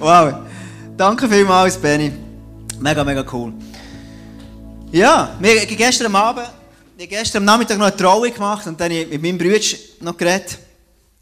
Wow. Danke vielmals, Benny. Mega, mega cool. Ja, wir haben gestern Abend, gestern Nachmittag noch eine Trauung gemacht und dann habe ich mit meinem Bruder noch geredet.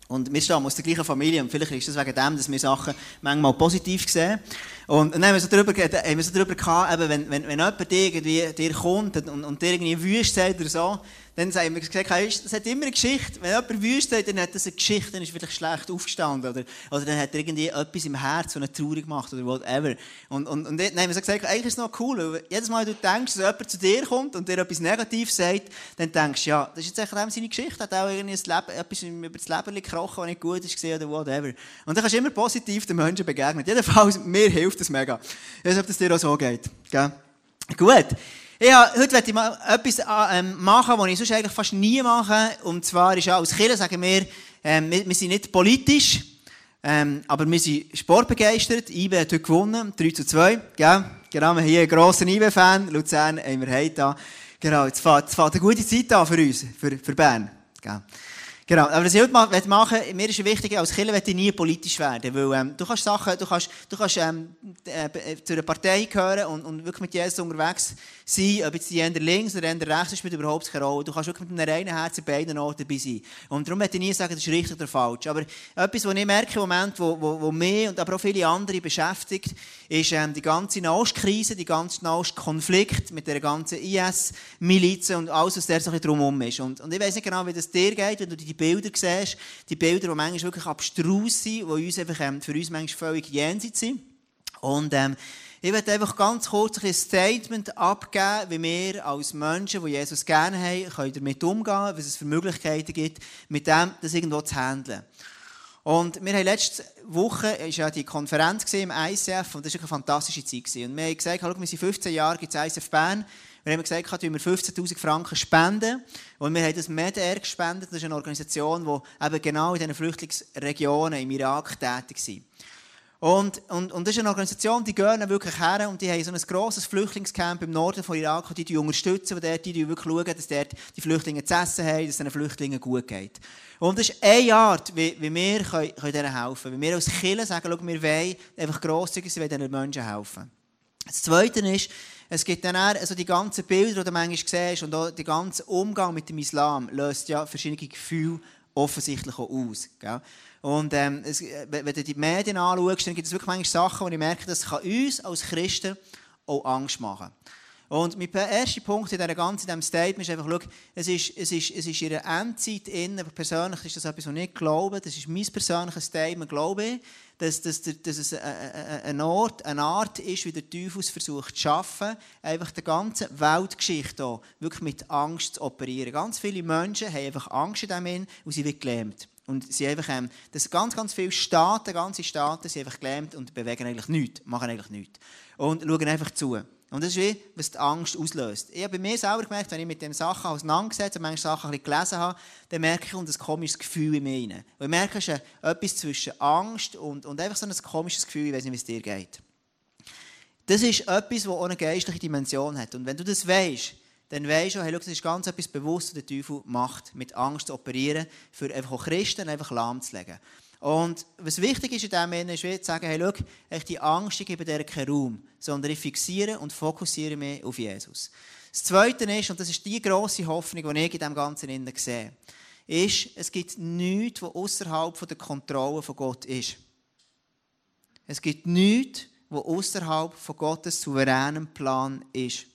Und wir stammen aus der gleichen Familie und vielleicht ist es wegen dem, dass wir Sachen manchmal positiv sehen. Und dann haben wir so darüber, haben wir so darüber gehabt, eben, wenn, wenn, wenn jemand irgendwie dir kommt und, und dir irgendwie wüst sagt oder so, dann haben wir gesagt, es hat immer eine Geschichte. Wenn jemand wüst sagt, dann hat das eine Geschichte, dann ist vielleicht schlecht aufgestanden oder, oder dann hat er irgendwie etwas im Herzen, so eine traurig gemacht oder whatever. Und, und, und dann haben wir gesagt, eigentlich ist es noch cool, weil jedes Mal, wenn du denkst, dass jemand zu dir kommt und dir etwas Negatives sagt, dann denkst du, ja, das ist jetzt eigentlich seine Geschichte, hat auch irgendwie Leben, etwas über das Leben gekrochen, was nicht gut ist oder whatever. Und dann kannst du immer positiv den Menschen begegnen. Jedenfalls, mir hilft das mega. Ich weiß nicht, ob das dir auch so geht. Gell? Gut. Ja, heute möchte ich mal etwas ähm, machen, was ich sonst eigentlich fast nie mache. Und zwar ist ja als Kirche, sagen wir, ähm, wir, sind nicht politisch, ähm, aber wir sind sportbegeistert. IB hat heute gewonnen, 3 zu 2. Gell? Genau, wir haben hier einen grossen IB-Fan. Luzern haben heute da. Genau, jetzt fährt, fährt eine gute Zeit an für uns, für, für Bern. Genau, aber was ich heute machen möchte, mir ist wichtig, als Killer möchte ich nie politisch werden, weil ähm, du kannst Sachen, du kannst, du kannst ähm, äh, zu einer Partei gehören und, und wirklich mit Jesus unterwegs sein, ob jetzt die eher links oder eher rechts ist, spielt überhaupt keine Rolle. Du kannst wirklich mit einem reinen Herzen bei beiden Orten dabei sein. Und darum möchte ich nie sagen, das ist richtig oder falsch. Aber etwas, was ich merke im Moment, wo, wo, wo mich und aber auch viele andere beschäftigt, ist ähm, die ganze Nahostkrise, die ganze Nahostkonflikt mit der ganzen IS-Milizen und alles, was der so ein drumherum ist. Und, und ich weiß nicht genau, wie das dir geht, wenn du die Bilder siehst, die Bilder, die manchmal wirklich abstrus sind, die uns einfach, ähm, für uns manchmal völlig jenseits sind. Und ähm, ich werde einfach ganz kurz ein Statement abgeben, wie wir als Menschen, die Jesus gerne haben, können damit umgehen, was es für Möglichkeiten gibt, mit dem das irgendwo zu handeln. Und wir haben letzte Woche ist ja die Konferenz im ICF und das war eine fantastische Zeit. Und wir haben gesagt, wir sind 15 Jahre gibt es ICF Bern. Wir haben gesagt, wir 15'000 Franken spenden. Und wir haben das MEDER gespendet. Das ist eine Organisation, die eben genau in diesen Flüchtlingsregionen im Irak tätig ist. Und, und, und das ist eine Organisation, die gehen wirklich her und die haben so ein grosses Flüchtlingscamp im Norden von Irak die, die unterstützen, die, die, wirklich schauen, dass dort die Flüchtlinge zu essen haben, dass es den Flüchtlingen gut geht. Und das ist eine Art, wie, wie wir können, können denen helfen können. Wie wir als Kirche sagen, schau, wir wollen einfach grosszügig sein, diesen Menschen helfen. Das Zweite ist, es gibt dann auch, also die ganzen Bilder, die du manchmal siehst und auch der ganze Umgang mit dem Islam löst ja verschiedene Gefühle offensichtlich auch aus. Gell? Und ähm, es, wenn du die Medien anschaust, dann gibt es wirklich manchmal Sachen, wo ich merke, das kann uns als Christen auch Angst machen. Und mein erster Punkt in, dieser ganzen, in diesem Statement ist einfach, schau, es ist, es ist, es ist in Endzeit innen, persönlich ist das etwas, was ich nicht glaube, das ist mein persönliches Statement, glaube ich, dass, dass, dass es eine Art, eine Art ist, wie der Teufel versucht zu schaffen, einfach die ganze Weltgeschichte hier wirklich mit Angst zu operieren. Ganz viele Menschen haben einfach Angst in dem und sie werden gelähmt. Und sie einfach, ähm, das ganz, ganz viele Staaten, ganze Staaten, sind einfach gelähmt und bewegen eigentlich nichts, machen eigentlich nichts. Und schauen einfach zu. Und das ist wie, was die Angst auslöst. Ich habe bei mir selber gemerkt, wenn ich mit den Sachen auseinandergesetzt und manche Sachen ein bisschen gelesen habe, dann merke ich ein komisches Gefühl in mir rein. Und ich merke, es ist etwas zwischen Angst und, und einfach so ein komisches Gefühl, ich weiß nicht, wie es dir geht. Das ist etwas, das auch eine geistliche Dimension hat. Und wenn du das weißt, dann weisst du, hey, schau, das ist ganz etwas bewusst, was der Teufel macht, mit Angst zu operieren, für einfach auch Christen einfach lahmzulegen. Und was wichtig ist in diesem Moment, ist zu sagen, hey, schau, die Angst, ich gebe dir keinen Raum, sondern ich fixiere und fokussiere mich auf Jesus. Das Zweite ist, und das ist die grosse Hoffnung, die ich in diesem Ganzen sehe, ist, es gibt nichts, was außerhalb der Kontrolle von Gott ist. Es gibt nichts, was außerhalb von Gottes souveränem Plan ist.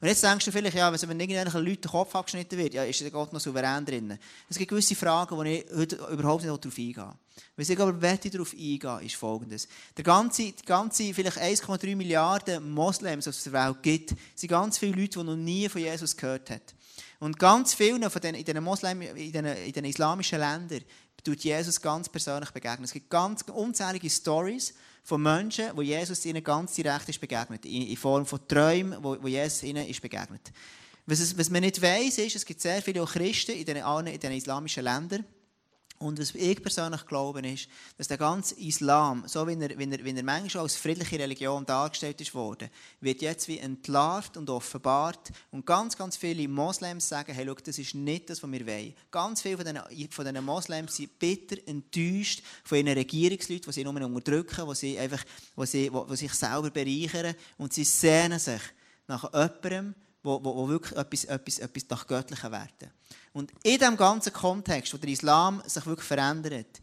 Und jetzt denkst du vielleicht, ja, wenn irgendwelchen Leuten der Kopf abgeschnitten wird, ja, ist der Gott noch souverän drin. Es gibt gewisse Fragen, wo ich heute überhaupt nicht darauf eingehe. Was ich aber darauf eingehen, ist folgendes. Der ganze, die ganze vielleicht 1,3 Milliarden Moslems, die es auf der Welt gibt, sind ganz viele Leute, die noch nie von Jesus gehört haben. Und ganz vielen von den, in den Moslem, in den, in den islamischen Ländern tut Jesus ganz persönlich begegnen. Es gibt ganz unzählige Stories von Menschen, wo Jesus ihnen ganz direkt ist begegnet, in Form von Träumen, wo, Jesus ihnen ist begegnet. Was, es, was man nicht weiß, ist, es gibt sehr viele Christen in den, in den islamischen Ländern, Und was ich persönlich glaube, ist, dass der ganze Islam, so wie er, wie er, wie er manchmal als friedliche Religion dargestellt ist worden, wird jetzt wie entlarvt und offenbart. Und ganz, ganz viele Moslems sagen, hey, schau, das ist nicht das, was wir wollen. Ganz viele von diesen, von diesen Moslems sind bitter enttäuscht von ihren Regierungsleuten, die sie nur unterdrücken, die, sie einfach, die, sie, die, die sich selber bereichern. Und sie sehnen sich nach jemandem, wo, wo, wo wirklich etwas, etwas, etwas nach göttlichen Werten. Und in diesem ganzen Kontext, wo der Islam sich wirklich verändert,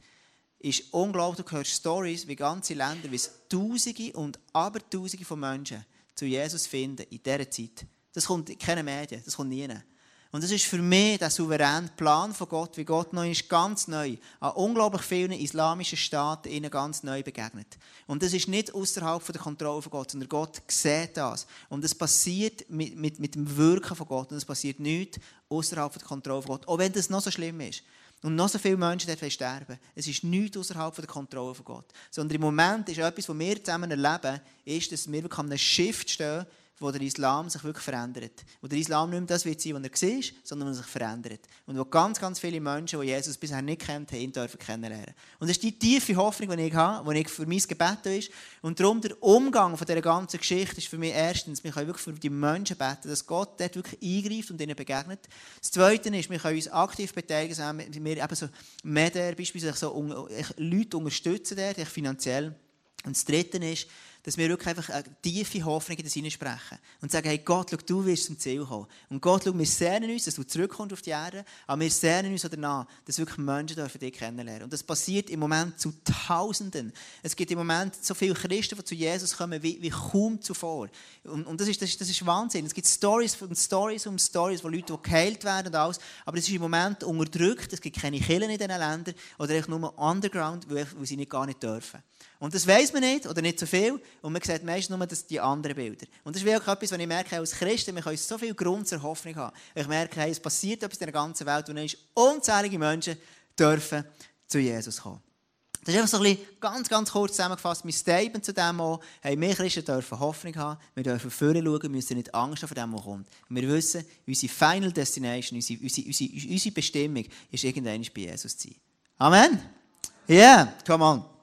ist unglaublich, du hörst Stories wie ganze Länder, wie es Tausende und Abertausende von Menschen zu Jesus finden in dieser Zeit. Das kommt in keinen Medien, das kommt nie. Und das ist für mich der souveräne Plan von Gott, wie Gott neu ist, ganz neu, an unglaublich vielen islamischen Staaten ihnen ganz neu begegnet. Und das ist nicht außerhalb der Kontrolle von Gott, sondern Gott sieht das. Und es passiert mit, mit, mit dem Wirken von Gott. Und es passiert nichts außerhalb der Kontrolle von Gott. Auch wenn das noch so schlimm ist. Und noch so viele Menschen dort sterben. Es ist nichts außerhalb der Kontrolle von Gott. Sondern im Moment ist etwas, was wir zusammen erleben, ist, dass wir an einem Shift stehen, wo der Islam sich wirklich verändert. Wo der Islam nicht mehr das wird sein, was er war, sondern wo er sich verändert. Und wo ganz, ganz viele Menschen, die Jesus bisher nicht kennt, ihn dürfen kennenlernen. Und das ist die tiefe Hoffnung, die ich habe, die ich für mein Gebet ist. Und darum der Umgang von dieser ganzen Geschichte ist für mich erstens, wir können wirklich für die Menschen beten, dass Gott dort wirklich eingreift und ihnen begegnet. Das Zweite ist, wir können uns aktiv beteiligen, wir eben so Medien, beispielsweise so Leute unterstützen, dort, finanziell. Und das Dritte ist, dass wir wirklich einfach eine tiefe Hoffnung in das hineinsprechen. Und sagen, hey Gott, schau, du wirst zum Ziel kommen. Und Gott, schau, wir sehnen uns, dass du zurückkommst auf die Erde, aber wir sehnen uns danach, dass wirklich Menschen dürfen dich kennenlernen. Und das passiert im Moment zu Tausenden. Es gibt im Moment so viele Christen, die zu Jesus kommen, wie, wie kaum zuvor. Und, und das, ist, das, ist, das ist Wahnsinn. Es gibt Stories und Stories um Stories, wo Leute geheilt werden und alles, aber es ist im Moment unterdrückt. Es gibt keine Kirchen in diesen Ländern oder echt nur Underground, weil sie nicht gar nicht dürfen. Und das weiß man nicht oder nicht so viel. Und man sieht meistens nur das, die anderen Bilder. Und das ist wirklich etwas, was ich merke, als Christen, wir können so viel Grund zur Hoffnung haben. Ich merke, hey, es passiert etwas in der ganzen Welt ist unzählige Menschen dürfen zu Jesus kommen. Das ist einfach so ein bisschen ganz, ganz kurz zusammengefasst mein Statement zu dem auch. Hey, wir Christen dürfen Hoffnung haben, wir dürfen vorne schauen, müssen nicht Angst haben vor dem, was kommt. Wir wissen, unsere Final Destination, unsere, unsere, unsere, unsere Bestimmung ist irgendwann bei Jesus zu sein. Amen? Yeah, come on.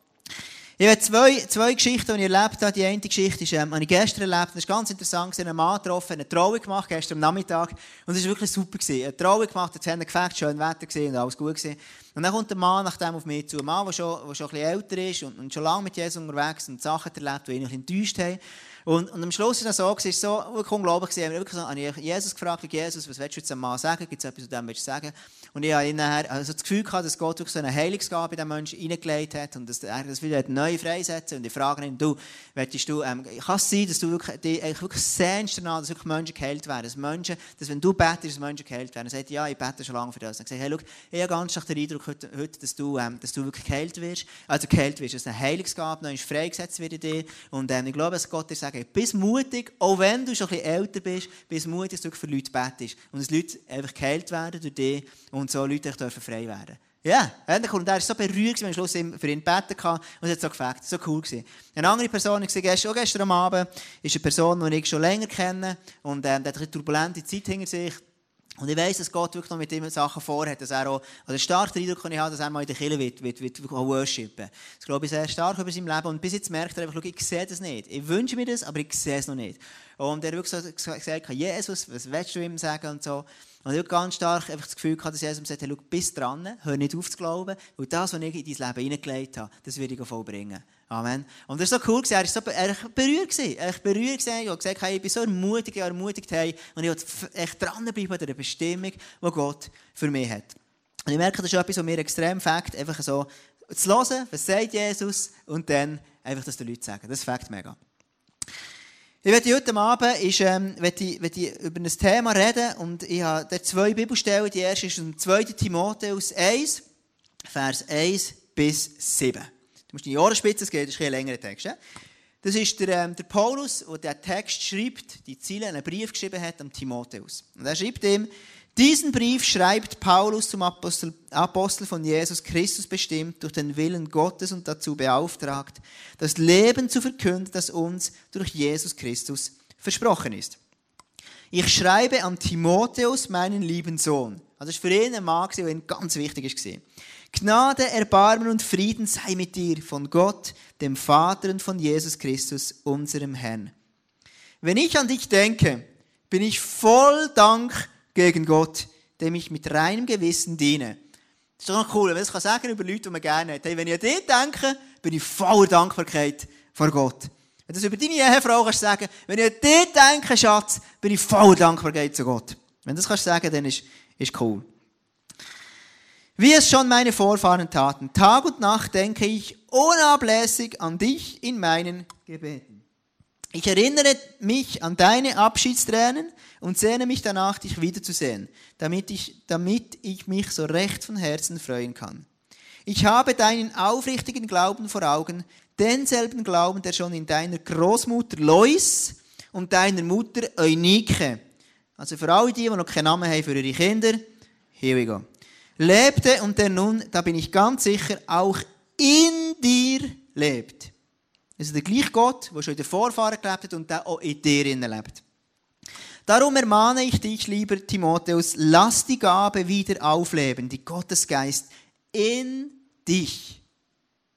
Ich habe zwei, zwei Geschichten, die ich erlebt habe. Die eine Geschichte ist, ähm, habe ich gestern erlebt. Das ist ganz interessant. Ich einen Mann getroffen, eine Trauung gemacht, gestern am Nachmittag. Und es war wirklich super. Gewesen. Eine Trauung gemacht, jetzt haben gefällt, schön Wetter gesehen und alles gut gewesen. Und dann kommt der Mann nach dem auf mich zu. Ein Mann, der schon, der schon ein bisschen älter ist und, und schon lange mit Jesus unterwegs und Sachen erlebt, die ihn enttäuscht haben. Und, und am Schluss war es so, es so wirklich unglaublich. Ich habe wirklich so, habe ich Jesus gefragt, Jesus, was willst du dem Mann sagen? Gibt es etwas, was du dem willst sagen? Und ich habe nachher also das Gefühl gehabt, dass Gott wirklich so eine Heilungsgabe in den Menschen hineingelegt hat und dass er das wieder neu freisetzen Und ich frage ihn, du, willst du, ähm, kann es sein, dass du wirklich, die, wirklich sehnst danach, dass wirklich Menschen geheilt werden? Dass Menschen, dass wenn du betest, dass Menschen geheilt werden. Er sagt, ja, ich bete schon lange für das. Und ich sage, hey, schau, ich habe ganz stark den Eindruck heute, heute dass, du, ähm, dass du wirklich geheilt wirst. Also geheilt wirst, dass eine Heilungsgabe neu freigesetzt wird in dir. Und ähm, ich glaube, dass Gott dir sagt, bist mutig, auch wenn du schon ein bisschen älter bist, bist mutig, dass du für Leute betest. Und dass Leute einfach geheilt werden durch dich und so Leute dürfen frei werden Ja, yeah. und er war so berührt, wenn ich Schluss für ihn gebeten habe und es hat so gefällt. So cool gewesen. Eine andere Person, ich gestern, auch gestern Abend, ist eine Person, die ich schon länger kenne und ähm, der hat eine turbulente Zeit hinter sich. Und ich weiss, dass Gott wirklich noch mit ihm Sachen vorhat, dass er auch, also stark den Eindruck ich haben, dass er mal in der Kirche wird, wird, wird, worshipen. Das glaube ich sehr stark über sein Leben. Und bis jetzt merkt er einfach, ich sehe das nicht. Ich wünsche mir das, aber ich sehe es noch nicht. Und er hat wirklich so gesagt, Jesus, was willst du ihm sagen und so. Und ich habe ganz stark einfach das Gefühl gehabt, dass Jesus sagt, hey, schau, bist dran, hör nicht auf zu glauben, weil das, was ich in dein Leben hineingelegt habe, das werde ich vollbringen. Amen. Und das war so cool, er war so berührt. Er war berührt. Ich habe gesagt, hey, ich bin so ermutigt, ermutigt und ich wollte echt dranbleiben an der Bestimmung, die Gott für mich hat. Und ich merke, das ist etwas, was mir extrem fängt, einfach so zu hören, was sagt Jesus, und dann einfach das den Leuten sagen. Das fängt mega. Ich werde heute Abend ist, ähm, werde ich, werde ich über ein Thema reden und ich habe da zwei Bibelstellen. Die erste ist im 2. Timotheus 1, Vers 1 bis 7. Musst die Jahresspitze gehen, das ist ein längerer Text. Ja? Das ist der, ähm, der Paulus, der den Text schreibt, die Ziele, einen Brief geschrieben hat an Timotheus. Und er schreibt ihm, diesen Brief schreibt Paulus zum Apostel, Apostel von Jesus Christus bestimmt, durch den Willen Gottes und dazu beauftragt, das Leben zu verkünden, das uns durch Jesus Christus versprochen ist. Ich schreibe an Timotheus, meinen lieben Sohn. Also das war für ihn ein Mann, der ganz wichtig war. Gnade, Erbarmen und Frieden sei mit dir von Gott, dem Vater und von Jesus Christus, unserem Herrn. Wenn ich an dich denke, bin ich voll Dank gegen Gott, dem ich mit reinem Gewissen diene. Das ist doch noch cool, wenn man das sagen über Leute, die man gerne hat. Hey, wenn ich an dich denke, bin ich voller Dankbarkeit vor Gott. Wenn du das über deine Ehefrau kannst sagen, wenn ich an dich denke, Schatz, bin ich voller Dankbarkeit zu Gott. Wenn du das kannst sagen, dann ist, ist cool. Wie es schon meine Vorfahren taten, Tag und Nacht denke ich unablässig an dich in meinen Gebeten. Ich erinnere mich an deine Abschiedstränen und sehne mich danach, dich wiederzusehen, damit ich, damit ich mich so recht von Herzen freuen kann. Ich habe deinen aufrichtigen Glauben vor Augen, denselben Glauben, der schon in deiner Großmutter Lois und deiner Mutter Eunike, also für alle die, die noch keinen Namen haben für ihre Kinder, here we go lebte und der nun, da bin ich ganz sicher, auch in dir lebt. Also der gleiche Gott, der schon in den Vorfahren gelebt hat und der auch in dir lebt. Darum ermahne ich dich, lieber Timotheus, lass die Gabe wieder aufleben, die Gottesgeist in dich.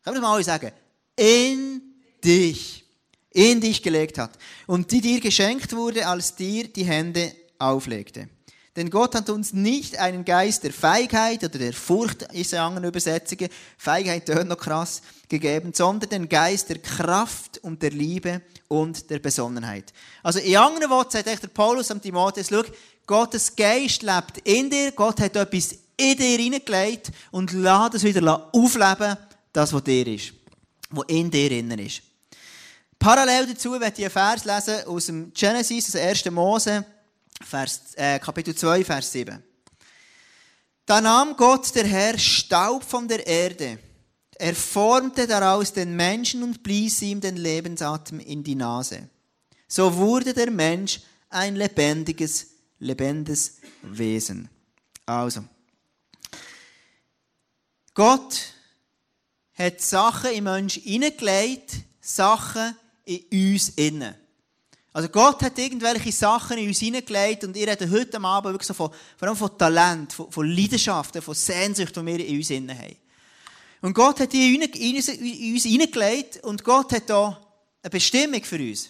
Kann man das mal sagen? In dich. In dich gelegt hat. Und die dir geschenkt wurde, als dir die Hände auflegte. Denn Gott hat uns nicht einen Geist der Feigheit oder der Furcht, ist in anderen Übersetzungen, Feigheit tönt noch krass, gegeben, sondern den Geist der Kraft und der Liebe und der Besonnenheit. Also in anderen Worten sagt echt der Paulus am Timotheus, schau, Gottes Geist lebt in dir, Gott hat etwas in dir hineingelegt und lässt es wieder aufleben, das, was dir ist, was in dir innen ist. Parallel dazu werde ich einen Vers lesen aus dem Genesis, aus 1. Mose, Vers, äh, Kapitel 2, Vers 7. Da nahm Gott, der Herr, Staub von der Erde. Er formte daraus den Menschen und blies ihm den Lebensatem in die Nase. So wurde der Mensch ein lebendiges, lebendiges Wesen. Also, Gott hat Sachen im Menschen hineingelegt, Sachen in uns innen. Also Gott hat irgendwelche Sachen in uns hineingelegt und ihr reden heute Abend wirklich so von, vor allem von Talent, von, von Leidenschaften, von Sehnsucht, die wir in uns innen haben. Und Gott hat die in uns, uns hineingelegt und Gott hat da eine Bestimmung für uns.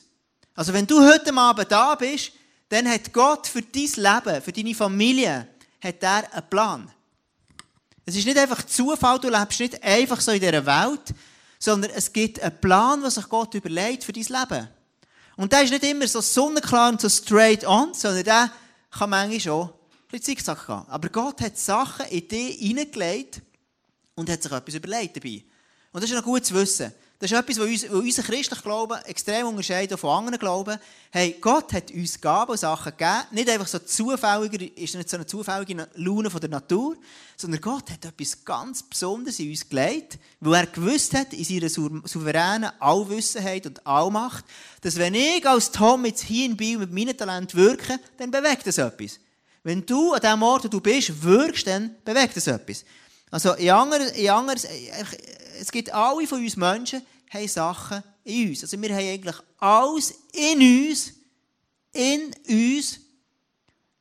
Also wenn du heute Abend da bist, dann hat Gott für dein Leben, für deine Familie, hat er einen Plan. Es ist nicht einfach Zufall, du lebst nicht einfach so in dieser Welt, sondern es gibt einen Plan, was sich Gott überlegt für dein Leben. Und der ist nicht immer so sonnenklar und so straight on, sondern der kann manchmal schon ein bisschen zickzack gehen. Aber Gott hat Sachen in dich hineingelegt und hat sich etwas überlegt dabei. Und das ist noch gut zu wissen. Das ist etwas, was uns, christlicher Glauben extrem unterscheidet von anderen Glauben. Hey, Gott hat uns Gaben und Sachen gegeben. Nicht einfach so zufälliger, ist nicht so eine zufällige Laune von der Natur, sondern Gott hat etwas ganz Besonderes in uns gelegt, wo er gewusst hat, in seiner souveränen Allwissenheit und Allmacht, dass wenn ich als Tom jetzt hier in Biel mit meinem Talent wirke, dann bewegt das etwas. Wenn du an dem Ort, wo du bist, wirkst, dann bewegt das etwas. Also in anderen, in anderen, es gibt alle von uns Menschen, haben Sachen in uns. Also wir haben eigentlich alles in uns, in uns,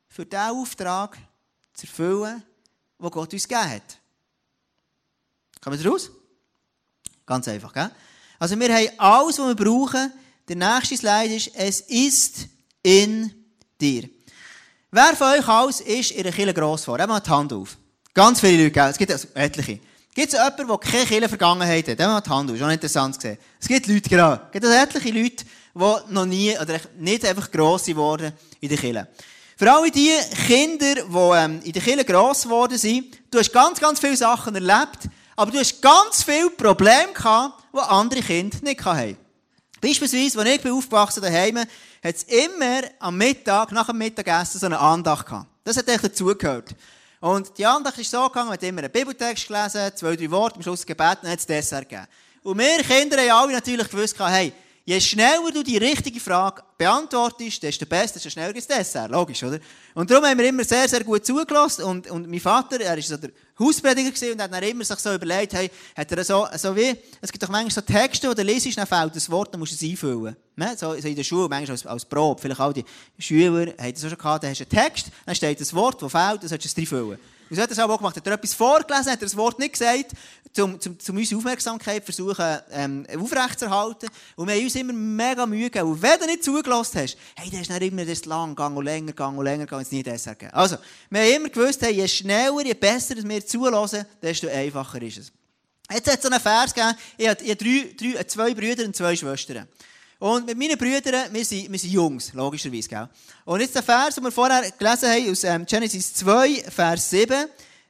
für den Auftrag zu erfüllen, den Gott uns gegeben hat. Kommen wir raus? Ganz einfach, gell? Also wir haben alles, was wir brauchen. Der nächste Slide ist, es ist in dir. Wer von euch alles ist in der Kirche gross vor? Eben mal die Hand auf. Ganz viele Leute, gell? Es gibt also etliche. Gibt es jemanden, der keine Kirche-Vergangenheit hat? Der hat die Hand. Schon interessant gesehen. Es gibt Leute, genau. Es gibt also etliche Leute, die noch nie, oder nicht einfach gross geworden in der Kirche. Für alle die Kinder, die ähm, in der Kirche gross geworden sind, du hast ganz, ganz viele Sachen erlebt, aber du hast ganz viele Probleme gehabt, die andere Kinder nicht hatten. Beispielsweise, als ich aufgewachsen bin daheim, hat es immer am Mittag, nach dem Mittagessen, so eine Andacht gehabt. Das hat echt dazugehört. Und die Andacht ist so gegangen, man hat immer einen Bibeltext gelesen, zwei, drei Worte, am Schluss gebeten und hat es Dessert gegeben. Und wir Kinder haben alle natürlich gewusst, hey, je schneller du die richtige Frage beantwortest, desto besser, desto schneller gibt es Dessert. Logisch, oder? Und darum haben wir immer sehr, sehr gut zugelassen. Und, und mein Vater, er ist so der Hausprediger gewesen und hat dann immer sich so überlegt, hey, hat er so, so wie, es gibt doch manchmal so Texte, wo du liest, dann fehlt ein Wort, dann musst du es einfüllen. Ne? So, so in der Schule, manchmal als, als Probe, vielleicht auch die Schüler haben das auch schon gehabt, da hast du einen Text, dann steht ein Wort, das fehlt, dann sollst du es reinfüllen. Und so hat er es auch gemacht. Hat er etwas vorgelesen, hat er das Wort nicht gesagt, um, um, um unsere Aufmerksamkeit versuchen, ähm, aufrechtzuerhalten. Und wir haben uns immer mega Mühe gegeben. Und wenn du nicht zugelassen hast, hey, der ist dann immer das lang gegangen und länger gegangen und länger gegangen, es nie das ergeben. Also, wir haben immer gewusst, hey, je schneller, je besser wir zulassen, desto einfacher ist es. Jetzt hat es so einen Vers gegeben, ich habe, drei, drei, zwei Brüder und zwei Schwestern. Und mit meinen Brüdern, wir sind, wir sind Jungs, logischerweise, gell? Und jetzt der Vers, den wir vorher gelesen haben, aus ähm, Genesis 2, Vers 7,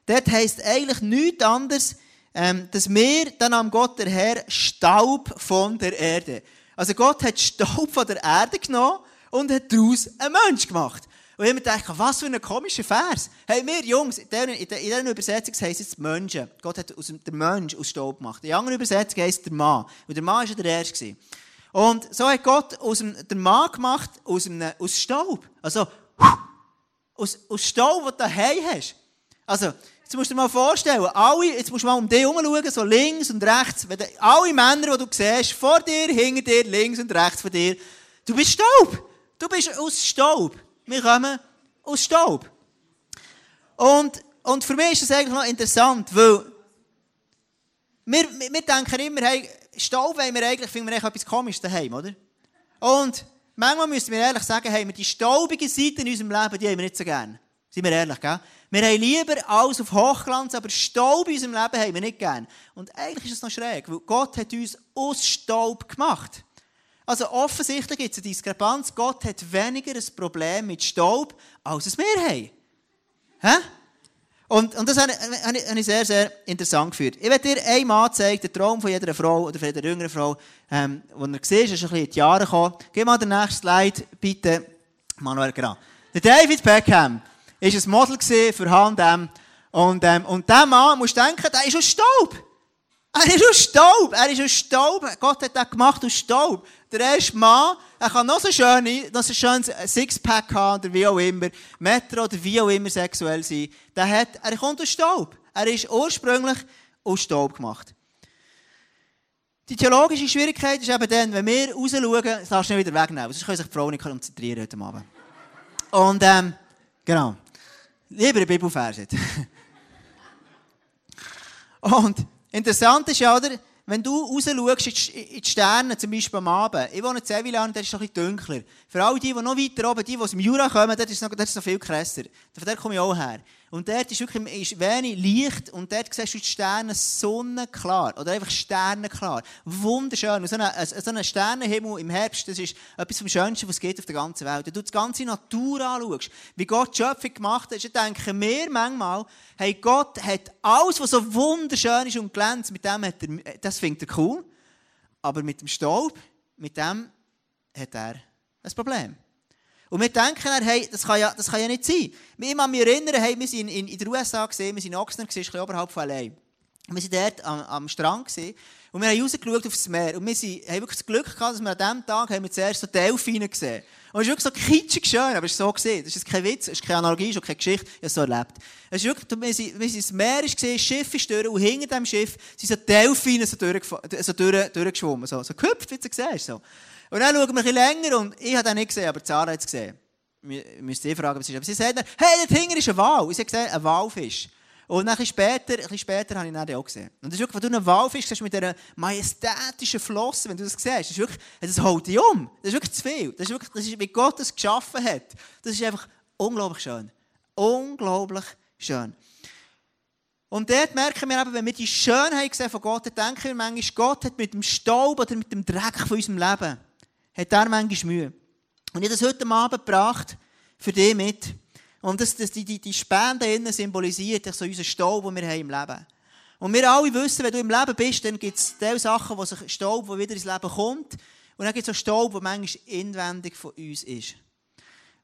dort heisst eigentlich nichts anderes, ähm, dass wir, dann am Gott der Herr, Staub von der Erde. Also Gott hat Staub von der Erde genommen und hat daraus einen Mensch gemacht. Und ich habe mir gedacht, was für ein komischer Vers. Hey, wir Jungs, in dieser, in dieser Übersetzung heisst es Menschen. Gott hat aus der Mensch aus Staub gemacht. In der anderen Übersetzung heisst es der Mann. Und der Mann war ja der Erste. Und so hat Gott aus dem, den Mann gemacht, aus, einem, aus Staub. Also, aus, aus Staub, den du daheim hast. Also, jetzt musst du dir mal vorstellen, alle, jetzt musst du mal um dich herumschauen, so links und rechts, wenn du, alle Männer, die du siehst, vor dir, hinter dir, links und rechts von dir, du bist Staub. Du bist aus Staub. Wir kommen aus Staub. Und, und für mich ist das eigentlich noch interessant, weil wir, wir denken immer, hey, Staub wollen wir eigentlich, finden wir eigentlich etwas komisch daheim, oder? Und manchmal müssen wir ehrlich sagen, hey, wir die staubige Seite in unserem Leben, die haben wir nicht so gern. Sind wir ehrlich, gell? Wir haben lieber alles auf Hochglanz, aber Staub in unserem Leben haben wir nicht gern. Und eigentlich ist es noch schräg, weil Gott hat uns aus Staub gemacht. Also offensichtlich gibt es eine Diskrepanz. Gott hat weniger ein Problem mit Staub, als es wir haben. Hä? Und, und das habe ich, habe ich sehr, sehr interessant gefühlt. Ich werde dir einen Mann zeigen, den Traum von jeder Frau oder von jeder jüngeren Frau, ähm, wo er sieht, ist ein bisschen in die Jahre gekommen. Geh mal den nächsten Slide, bitte. Manuel, genau. Der David Beckham war ein Model für H&M. Und, ähm, und dieser Mann, musst du denken, der ist aus Staub. Er ist aus Staub. Er ist aus Staub. Gott hat das gemacht aus Staub. Der erste Mann, er kann noch so schön, noch so schön Sixpack haben oder wie auch immer, Metro oder wie auch immer sexuell sein. Der hat, er kommt aus Staub. Er ist ursprünglich aus Staub gemacht. Die theologische Schwierigkeit ist eben dann, wenn wir raus schauen, darfst du nicht wieder wegnehmen. Sonst können sich die Frauen nicht konzentrieren heute Abend. Und, ähm, genau. Lieber ein Bibelvers. Und, Interessant ist ja, oder, wenn du raus schaust in die Sterne, zum Beispiel am Abend, ich wohne in Sevilan, da ist es noch ein bisschen dunkler. Für alle die, die noch weiter oben, die, die aus dem Jura kommen, dort ist es noch, noch viel krasser. Von dort komme ich auch her. Und dort ist wirklich ist wenig Licht und dort siehst du die Sterne sonnenklar. Oder einfach sternenklar. Wunderschön. Und so ein, so Sternenhimmel im Herbst, das ist etwas vom Schönsten, was es geht auf der ganzen Welt. Wenn du die ganze Natur anschaust, wie Gott die Schöpfung gemacht hat, dann denken wir manchmal, hey, Gott hat alles, was so wunderschön ist und glänzt, mit dem hat er, das findet er cool. Aber mit dem Staub, mit dem hat er ein Problem. Und wir denken dann, hey, das kann ja, das kann ja nicht sein. Ich kann mich erinnern, hey, wir waren in, in, den USA, gesehen, wir waren in Oxnard, ist ein oberhalb von L.A. Wir waren dort am, am Strand gewesen, und wir haben rausgeschaut aufs Meer. Und wir sind, haben wirklich das Glück gehabt, dass wir an diesem Tag haben wir zuerst so Delfine gesehen Und es ist wirklich so kitschig schön, aber es ist so gesehen. Das ist kein Witz, es ist keine Analogie, es ist keine Geschichte, ich habe es so erlebt. Es ist wirklich, wir sind, wir sind das Meer gesehen, das Schiff ist durch, und hinter dem Schiff sind so Delfine so, durch, so durch, durchgeschwommen, so, so gehüpft, wie du siehst. So. Und dann schauen wir ein bisschen länger und ich habe den nicht gesehen, aber Zara hat es gesehen. Wir müssen sie fragen, was es ist. Aber sie sagt dann, hey, dort hinten ist ein Wal. Ich habe gesehen, ein Walfisch. Und ein bisschen später, ein bisschen später habe ich ihn auch gesehen. Und das ist wirklich, wenn du einen Walfisch siehst mit dieser majestätischen Flosse, wenn du das siehst, das ist wirklich, das haut dich um. Das ist wirklich zu viel. Das ist wirklich, das ist, wie Gott es geschaffen hat. Das ist einfach unglaublich schön. Unglaublich schön. Und dort merken wir eben, wenn wir die Schönheit sehen von Gott, dann denken wir manchmal, Gott hat mit dem Staub oder mit dem Dreck von unserem Leben hat er manchmal Mühe. Und ich habe das heute Abend gebracht, für dich mit. Und das, das, die, die, die Spende innen symbolisiert so unseren Staub, den wir haben im Leben. Und wir alle wissen, wenn du im Leben bist, dann gibt es diese Sachen, wo sich Staub, der wieder ins Leben kommt. Und dann gibt es auch Staub, der manchmal inwendig von uns ist.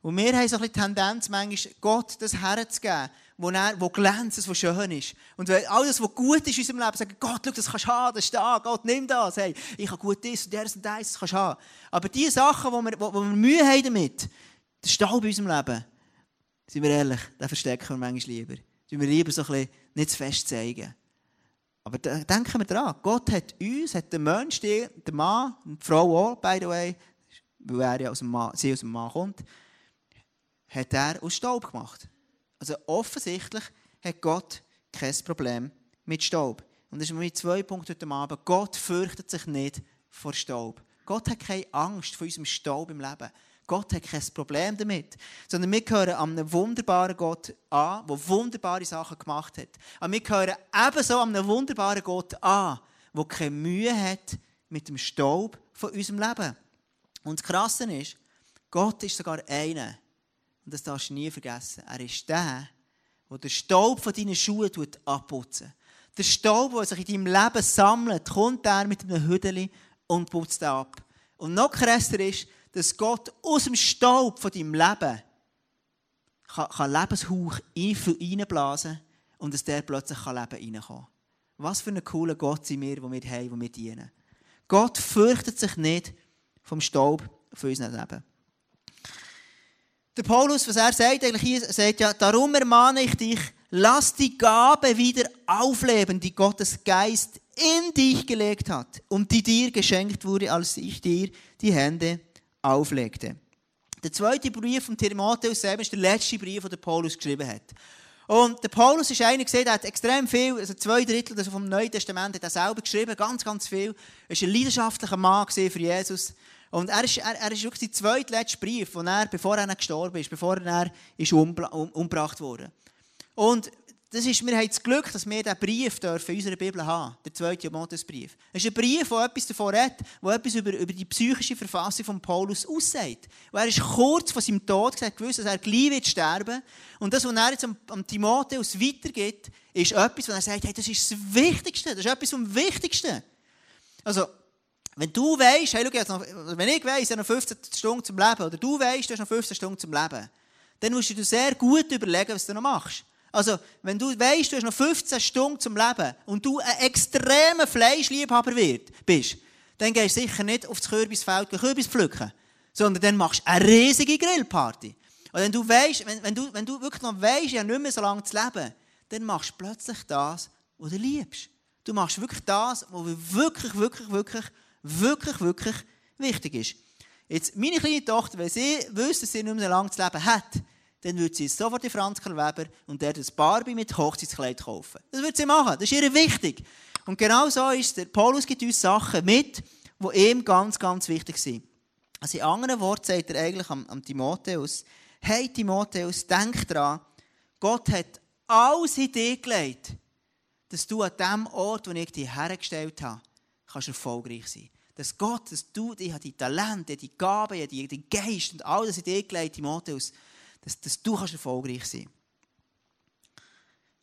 Und wir haben so ein bisschen die Tendenz, manchmal Gott das herzugeben, wo, er, wo glänzt, was schön ist. Und alles, was gut ist in unserem Leben, sagen, Gott, schau, das kannst du haben, das ist da, Gott, nimm das, hey, ich habe gut das und das und das, das kannst du haben. Aber die Sachen, wo wir, wo, wo wir Mühe haben damit, der Staub in unserem Leben, sind wir ehrlich, den verstecken wir manchmal lieber. Das wir lieber so ein bisschen nicht zu fest zeigen. Aber denken wir dran, Gott hat uns, hat den Mensch, den Mann, die Frau auch, by the way, weil er ja aus dem Mann, sie aus dem Mann kommt, hat er aus Staub gemacht. Also offensichtlich hat Gott kein Problem mit Staub. Und das ist mein zwei Punkte heute Abend. Gott fürchtet sich nicht vor Staub. Gott hat keine Angst vor unserem Staub im Leben. Gott hat kein Problem damit. Sondern wir gehören an einem wunderbaren Gott an, der wunderbare Sachen gemacht hat. Und wir gehören ebenso an einem wunderbaren Gott an, der keine Mühe hat mit dem Staub von unserem Leben. Und das Krasse ist, Gott ist sogar einer, und das darfst du nie vergessen, er ist der, der den Staub von deinen Schuhen abputzen Der Staub, der sich in deinem Leben sammelt, kommt er mit einem Hüdeli und putzt ab. Und noch krasser ist, dass Gott aus dem Staub von deinem Leben kann, kann Lebenshauch reinblasen und dass der plötzlich Leben reinkommen kann. Was für ein cooler Gott sind wir, den wir haben, den wir dienen. Gott fürchtet sich nicht vom Staub von unserem Leben. Der Paulus, was er sagt, eigentlich hier, sagt ja, darum ermahne ich dich, lass die Gabe wieder aufleben, die Gottes Geist in dich gelegt hat und die dir geschenkt wurde, als ich dir die Hände auflegte. Der zweite Brief von Timotheus selber ist der letzte Brief, den Paulus geschrieben hat. Und der Paulus ist einer der hat extrem viel, also zwei Drittel vom Neuen Testament hat er selber geschrieben, ganz, ganz viel. Er war ein leidenschaftlicher Mann für Jesus. Und er ist, er, er ist wirklich der zweitletzte Brief, den er, bevor er gestorben ist, bevor er ist umgebracht wurde. Und das ist, wir haben das Glück, dass wir diesen Brief dürfen in unserer Bibel haben, der zweite Timotheusbrief. Es ist ein Brief, der etwas davon redet, der etwas über, über die psychische Verfassung von Paulus aussagt. Und er ist kurz vor seinem Tod gesagt, gewusst, dass er gleich wird sterben. Und das, was er jetzt am, am Timotheus weitergibt, ist etwas, wo er sagt, hey, das ist das Wichtigste, das ist etwas vom Wichtigsten. Also, wenn du weißt, hey, schau noch, wenn ich weiss, ich habe noch 15 Stunden zum Leben, oder du weißt, du hast noch 15 Stunden zum Leben, dann musst du dir sehr gut überlegen, was du noch machst. Also, wenn du weißt, du hast noch 15 Stunden zum Leben und du ein extremer Fleischliebhaber bist, dann gehst du sicher nicht aufs Kürbisfeld Kürbis pflücken, sondern dann machst du eine riesige Grillparty. Und wenn du, weißt, wenn, wenn, du, wenn du wirklich noch weißt, ich habe nicht mehr so lange zu leben, dann machst du plötzlich das, was du liebst. Du machst wirklich das, was wirklich, wirklich, wirklich, wirklich, wirklich wichtig ist. Jetzt, meine kleine Tochter, wenn sie wüsste, dass sie nicht mehr so lange zu leben hat, dann würde sie sofort in Franz Karl Weber und der das Barbie mit Hochzeitskleid kaufen. Das würde sie machen. Das ist ihr wichtig. Und genau so ist es. Paulus gibt uns Sachen mit, die ihm ganz, ganz wichtig sind. Also in anderen Worten sagt er eigentlich am, am Timotheus, hey Timotheus, denk dran, Gott hat alles in dich gelegt, dass du an dem Ort, wo ich dich hergestellt habe, kannst erfolgreich sein. Dass Gott, dass du, die, die Talente, die Gaben, die, die Geist und alles in dich gelegt, Timotheus, dass, dass du kannst erfolgreich sein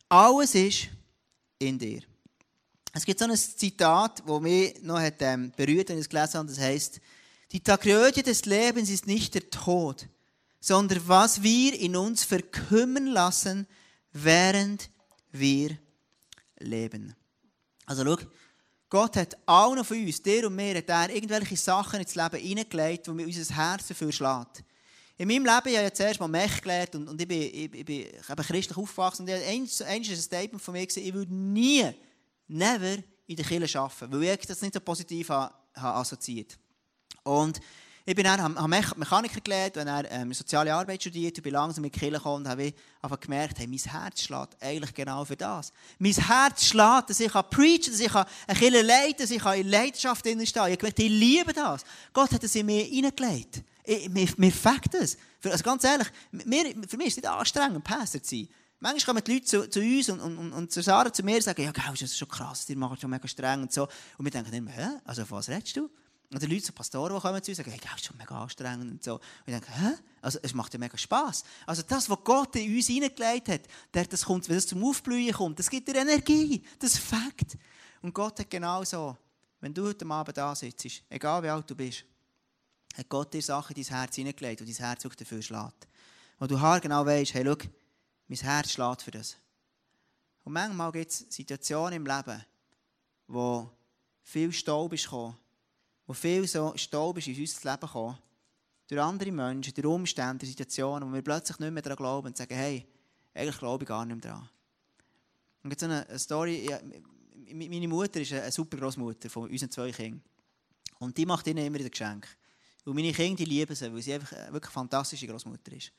Alles ist in dir. Es gibt so ein Zitat, das mich noch hat, ähm, berührt, wenn ich es gelesen habe, das heißt, die Tragödie des Lebens ist nicht der Tod, sondern was wir in uns verkümmern lassen, während wir leben. Also schau, Gott hat allen von uns, dir und mir, hat er irgendwelche Sachen ins Leben hineingelegt, wo mir unser Herz dafür schlägt. In meinem Leben habe ich zuerst mal Mech gelernt und, und ich, bin, ich, ich, bin, ich bin christlich aufgewachsen. Und eins, ist ein Statement von mir, gewesen, ich würde nie, never in der Kirche arbeiten, weil ich das nicht so positiv habe, habe assoziiert. Und ich bin dann, habe Mechaniker gelernt, und dann ähm, soziale Arbeit studiert und bin langsam in die Kirche gekommen und habe einfach gemerkt, hey, mein Herz schlägt eigentlich genau für das. Mein Herz schlägt, dass ich preachen dass ich eine Kirche leiten dass ich in Leidenschaft stehen Ich habe gemerkt, ich liebe das. Gott hat es in mir hineingelegt. Mir, mir fängt das. Also ganz ehrlich, mir, für mich ist es nicht anstrengend, Pastor zu sein. Manchmal kommen die Leute zu, zu uns und, und, und zu Sarah, zu mir und sagen, ja, das ist schon krass, die machen schon mega streng und so. Und wir denken immer, hä, also was redest du? Und die Leute, so Pastoren, die kommen zu uns und sagen, hey, das ist schon mega anstrengend und so. Und ich denke, hä? Also es macht ja mega Spass. Also das, was Gott in uns hineingelegt hat, der, das kommt, wenn es zum Aufblühen kommt, das gibt dir Energie, das Fakt. Und Gott hat genau so, wenn du heute Abend da sitzt, egal wie alt du bist, hat Gott dir Sachen in dein Herz hineingelegt und dein Herz auch dafür schlägt. Wo du genau weißt, hey, schau, mein Herz schlägt für das. Und manchmal gibt es Situationen im Leben, wo viel Staub ist gekommen, wo viel so Staub ist in unser Leben gekommen, durch andere Menschen, durch Umstände, durch Situationen, wo wir plötzlich nicht mehr daran glauben und sagen, hey, eigentlich glaube ich gar nicht mehr daran. Und jetzt eine, eine Story. Ja, meine Mutter ist eine super Großmutter von unseren zwei Kindern. Und die macht ihnen immer ein Geschenk. Und meine Kinder die lieben sie, weil sie einfach eine wirklich fantastische Großmutter ist.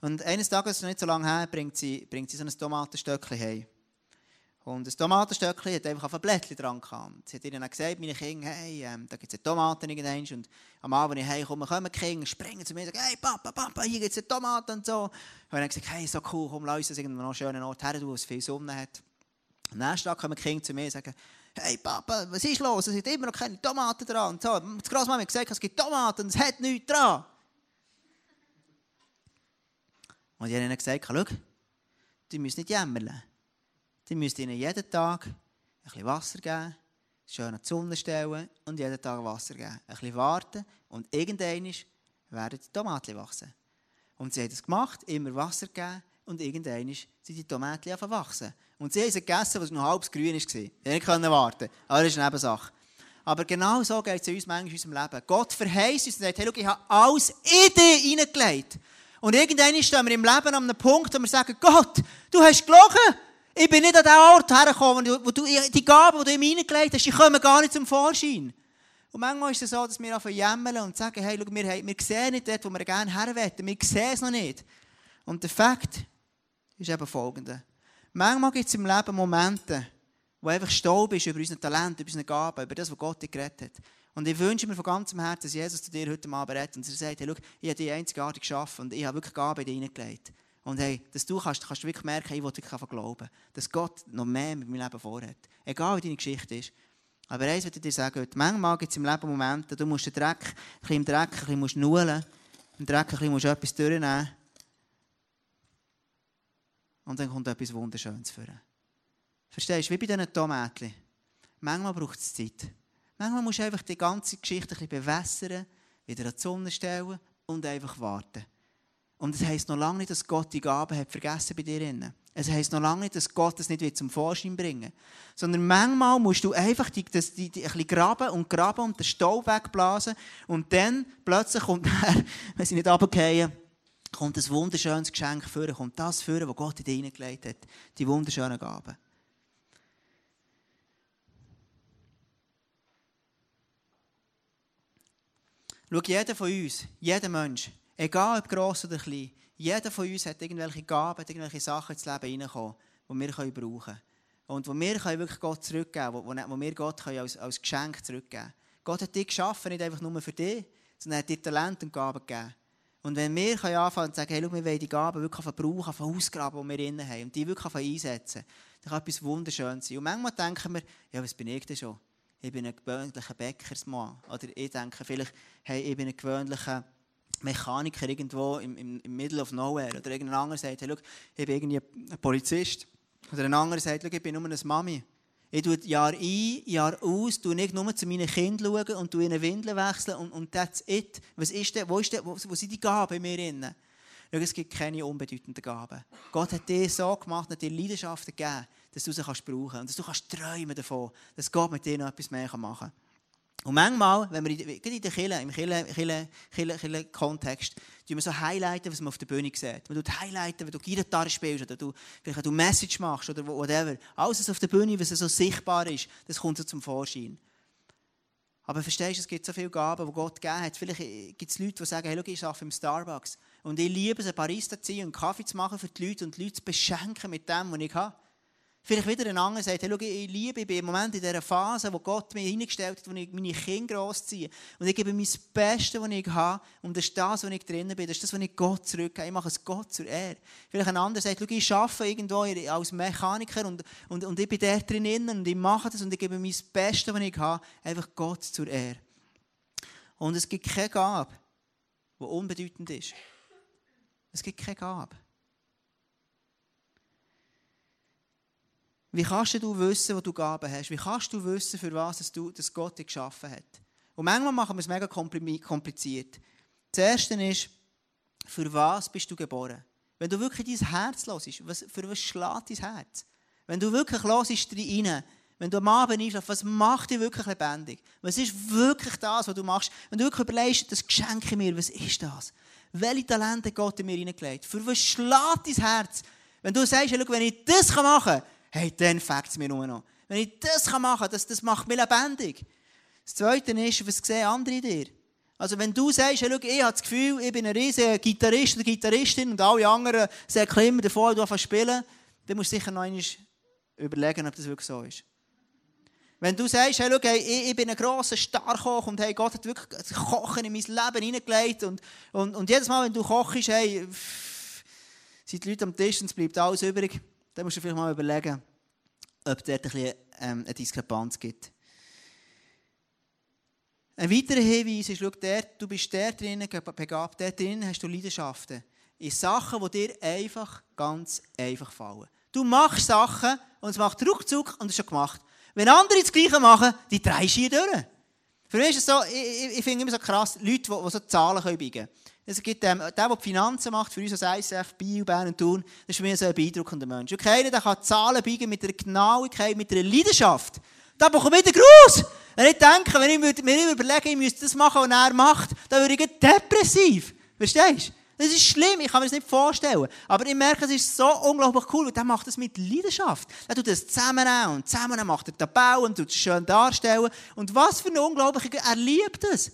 Und eines Tages, noch nicht so lange her, bringt sie, bringt sie so ein Tomatenstöckchen heim. Und das Tomatenstöckchen hat einfach ein Blättchen dran gehabt. Sie hat ihnen gesagt, meine Kinder, hey, ähm, da gibt es Tomaten irgendwann. Und am Abend, ich heimkomme, kommen die Kinder, springen zu mir und sagen, hey Papa, Papa, hier gibt es Tomaten und so. Und dann habe ich gesagt, hey, so cool, komm, lass uns irgendwo noch einen schönen Ort her, wo es viel Sonne hat. Am nächsten Tag kommen die Kinder zu mir und sagen, hey Papa, was ist los? Es sind immer noch keine Tomaten dran. Und so. Die Großmama hat gesagt, es gibt Tomaten es hat nichts dran. Und ich habe ihnen gesagt, schau, die müssen nicht jämmern. Die müssen ihnen jeden Tag ein bisschen Wasser geben, schön an die Sonne stellen und jeden Tag Wasser geben. Ein bisschen warten und irgendwann werden die Tomaten wachsen. Und sie haben das gemacht, immer Wasser gegeben und irgendwann sind die Tomaten wachsen. Und sie haben sie gegessen, was noch halb grün war. Sie konnten warten. Aber das ist eine Nebensache. Aber genau so geht es uns manchmal in unserem Leben. Gott verheißt uns und sagt, hey, schau, ich habe alles in dich hineingelegt. Und irgendwann stehen wir im Leben an einem Punkt, wo wir sagen, Gott, du hast gelogen. Ich bin nicht an den Ort hergekommen, wo du die Gaben, die du in mir hineingelegt hast, die kommen gar nicht zum Vorschein. Und manchmal ist es so, dass wir anfangen jämmeln und sagen, hey, schau, wir, wir sehen nicht dort, wo wir gerne herwollen. Wir sehen es noch nicht. Und der Fakt ist eben folgender. Manchmal gibt es im Leben Momente, wo einfach Staub ist über unser Talent, über unsere Gaben, über das, was Gott dir geredet hat. Und ich wünsche mir von ganzem Herzen, dass Jesus zu dir heute Abend redet und er sagt, hey, schau, ich habe dich einzigartig geschaffen und ich habe wirklich Gaben in dich hineingelegt. Und hey, dass du kannst, kannst du wirklich merken, ich will wirklich glauben, dass Gott noch mehr mit meinem Leben vorhat. Egal wie deine Geschichte ist. Aber eins würde ich dir sagen, manchmal gibt es im Leben Momente, du musst den Dreck, ein bisschen im Dreck, ein bisschen musst nuhlen, im Dreck ein bisschen musst du etwas durchnehmen. Und dann kommt etwas Wunderschönes ihn. Verstehst du? Wie bei diesen Tomaten. Manchmal braucht es Zeit. Manchmal musst du einfach die ganze Geschichte ein bisschen bewässern, wieder an die Sonne stellen und einfach warten. Und es heisst noch lange nicht, dass Gott die Gaben hat vergessen bei dir. Es heisst noch lange nicht, dass Gott das nicht zum Vorschein bringen will. Sondern manchmal musst du einfach die, die, die, die ein bisschen graben und graben und den Staub wegblasen. Und dann plötzlich kommt er, wenn sie nicht runterfallen, kommt ein wunderschönes Geschenk für, kommt das für, was Gott in dich hineingelegt hat. Die wunderschönen Gaben. Schau, jeder von uns, jeder Mensch, egal ob gross oder klein, jeder von uns hat irgendwelche Gaben, hat irgendwelche Sachen ins Leben hineinkommen, die wir brauchen können. Und wo wir wirklich Gott zurückgeben können, wo, wir Gott als, als Geschenk zurückgeben können. Gott hat dich geschaffen, nicht einfach nur für dich, sondern er hat dir Talent und Gaben gegeben. Und wenn wir anfangen und sagen, hey, schau, wir wollen die Gaben wirklich verbrauchen, von ausgraben, die wir innen haben, und die wirklich einsetzen, dann kann etwas wunderschön sein. Und manchmal denken wir, ja, was bin ich denn schon? Ich bin ein gewöhnlicher Bäckersmann. Oder ich denke vielleicht, hey, ich bin ein gewöhnlicher Mechaniker irgendwo im, im, im Middle of Nowhere. Oder irgendein anderer sagt, hey, ich bin irgendwie ein Polizist. Oder ein anderer sagt, ich bin nur eine Mami. Ich tue Jahr ein, Jahr aus, tue nicht nur zu meinen Kindern schauen und ihnen Windeln wechseln und, und that's it. Was ist denn, wo, ist denn, wo, wo sind die Gaben in mir drin? Schau, es gibt keine unbedeutenden Gaben. Gott hat dir so gemacht, hat dir Leidenschaften gegeben, dass du sie kannst brauchen und dass du kannst träumen davon, dass Gott mit dir noch etwas mehr machen kann. Und manchmal, wenn wir in, der Kirche, im Kirche-Kontext, tun wir so highlighten, was man auf der Bühne sieht. Man tut highlighten, wenn du Gitarre spielst oder du, vielleicht du Message machst oder whatever. Alles, was auf der Bühne, was so sichtbar ist, das kommt so zum Vorschein. Aber verstehst du, es gibt so viele Gaben, die Gott gegeben hat. Vielleicht gibt es Leute, die sagen, hey, schau, ich arbeite im Starbucks. Und ich liebe es, ein Barista zu sein und Kaffee zu machen für die Leute und die Leute zu beschenken mit dem, was ich habe. Vielleicht wieder ein anderer sagt, hey, schau, ich liebe, ich bin im Moment in dieser Phase, wo Gott mir hingestellt hat, wo ich meine Kinder grossziehe. Und ich gebe mein Bestes, was ich habe. Und das ist das, wo ich drinnen bin. Das ist das, was ich Gott zurückgebe. Ich mache es Gott zur Ehre. Vielleicht ein anderer sagt, schau, ich arbeite irgendwo als Mechaniker und, und, und ich bin da drinnen und ich mache das und ich gebe mein Bestes, was ich habe, einfach Gott zur Ehre. Und es gibt keine Gabe, die unbedeutend ist. Es gibt keine Gabe. Wie kannst du wissen, wo du Gaben hast? Wie kannst du wissen, für was du, das Gott dich geschaffen hat? Und manchmal machen wir es mega kompliziert. Das Erste ist, für was bist du geboren? Wenn du wirklich dein Herz hörst, was, für was schlägt dein Herz? Wenn du wirklich hörst rein, wenn du am Abend einschläfst, was macht dich wirklich lebendig? Was ist wirklich das, was du machst? Wenn du wirklich überlegst, das Geschenk mir, was ist das? Welche Talente Gott in mir hineingelegt? Für was schlägt dein Herz? Wenn du sagst, wenn ich das machen kann, hey, dann fängt es mir nur noch. Wenn ich das machen kann, das, das macht mich lebendig. Das Zweite ist, was sehen andere in dir? Also wenn du sagst, hey, schau, ich habe das Gefühl, ich bin ein riesiger Gitarrist oder Gitarristin und alle anderen sagen immer davor, du spielen, dann musst du sicher noch einmal überlegen, ob das wirklich so ist. Wenn du sagst, hey, schau, ich, ich bin ein grosser Starkoch und hey, Gott hat wirklich das Kochen in mein Leben hineingelegt und, und, und jedes Mal, wenn du kochst, hey, pff, sind die Leute am Tisch und es bleibt alles übrig, dann musst du vielleicht mal überlegen, ob dort ein ähm, eine Diskrepanz gibt. Ein weiterer Hinweis ist, schau, du bist der drinnen begabt, der drinnen hast du Leidenschaften. In Sachen, die dir einfach, ganz einfach fallen. Du machst Sachen und es macht ruckzuck und es ist schon gemacht. Wenn andere das Gleiche machen, die drehen hier durch. Für mich ist es so, ich, ich, finde immer so krass, Leute, die, die so Zahlen biegen können. Es gibt ähm, der, der die Finanzen macht, für uns als ICF, Bio, Bern und Thun, das ist für mich so ein beeindruckender Mensch. Und keiner, der kann Zahlen biegen mit einer Genauigkeit, mit einer Leidenschaft. Da bekomme ich wieder Gruß. Wenn ich denke, wenn ich mir überlege, ich müsste das machen, was er macht, dann würde ich depressiv. Verstehst du? Das ist schlimm, ich kann mir das nicht vorstellen. Aber ich merke, es ist so unglaublich cool, weil der macht das mit Leidenschaft. Er tut das zusammennehmen und zusammen macht er den Bau und tut es schön darstellen. Und was für ein unglaublicher, er liebt es.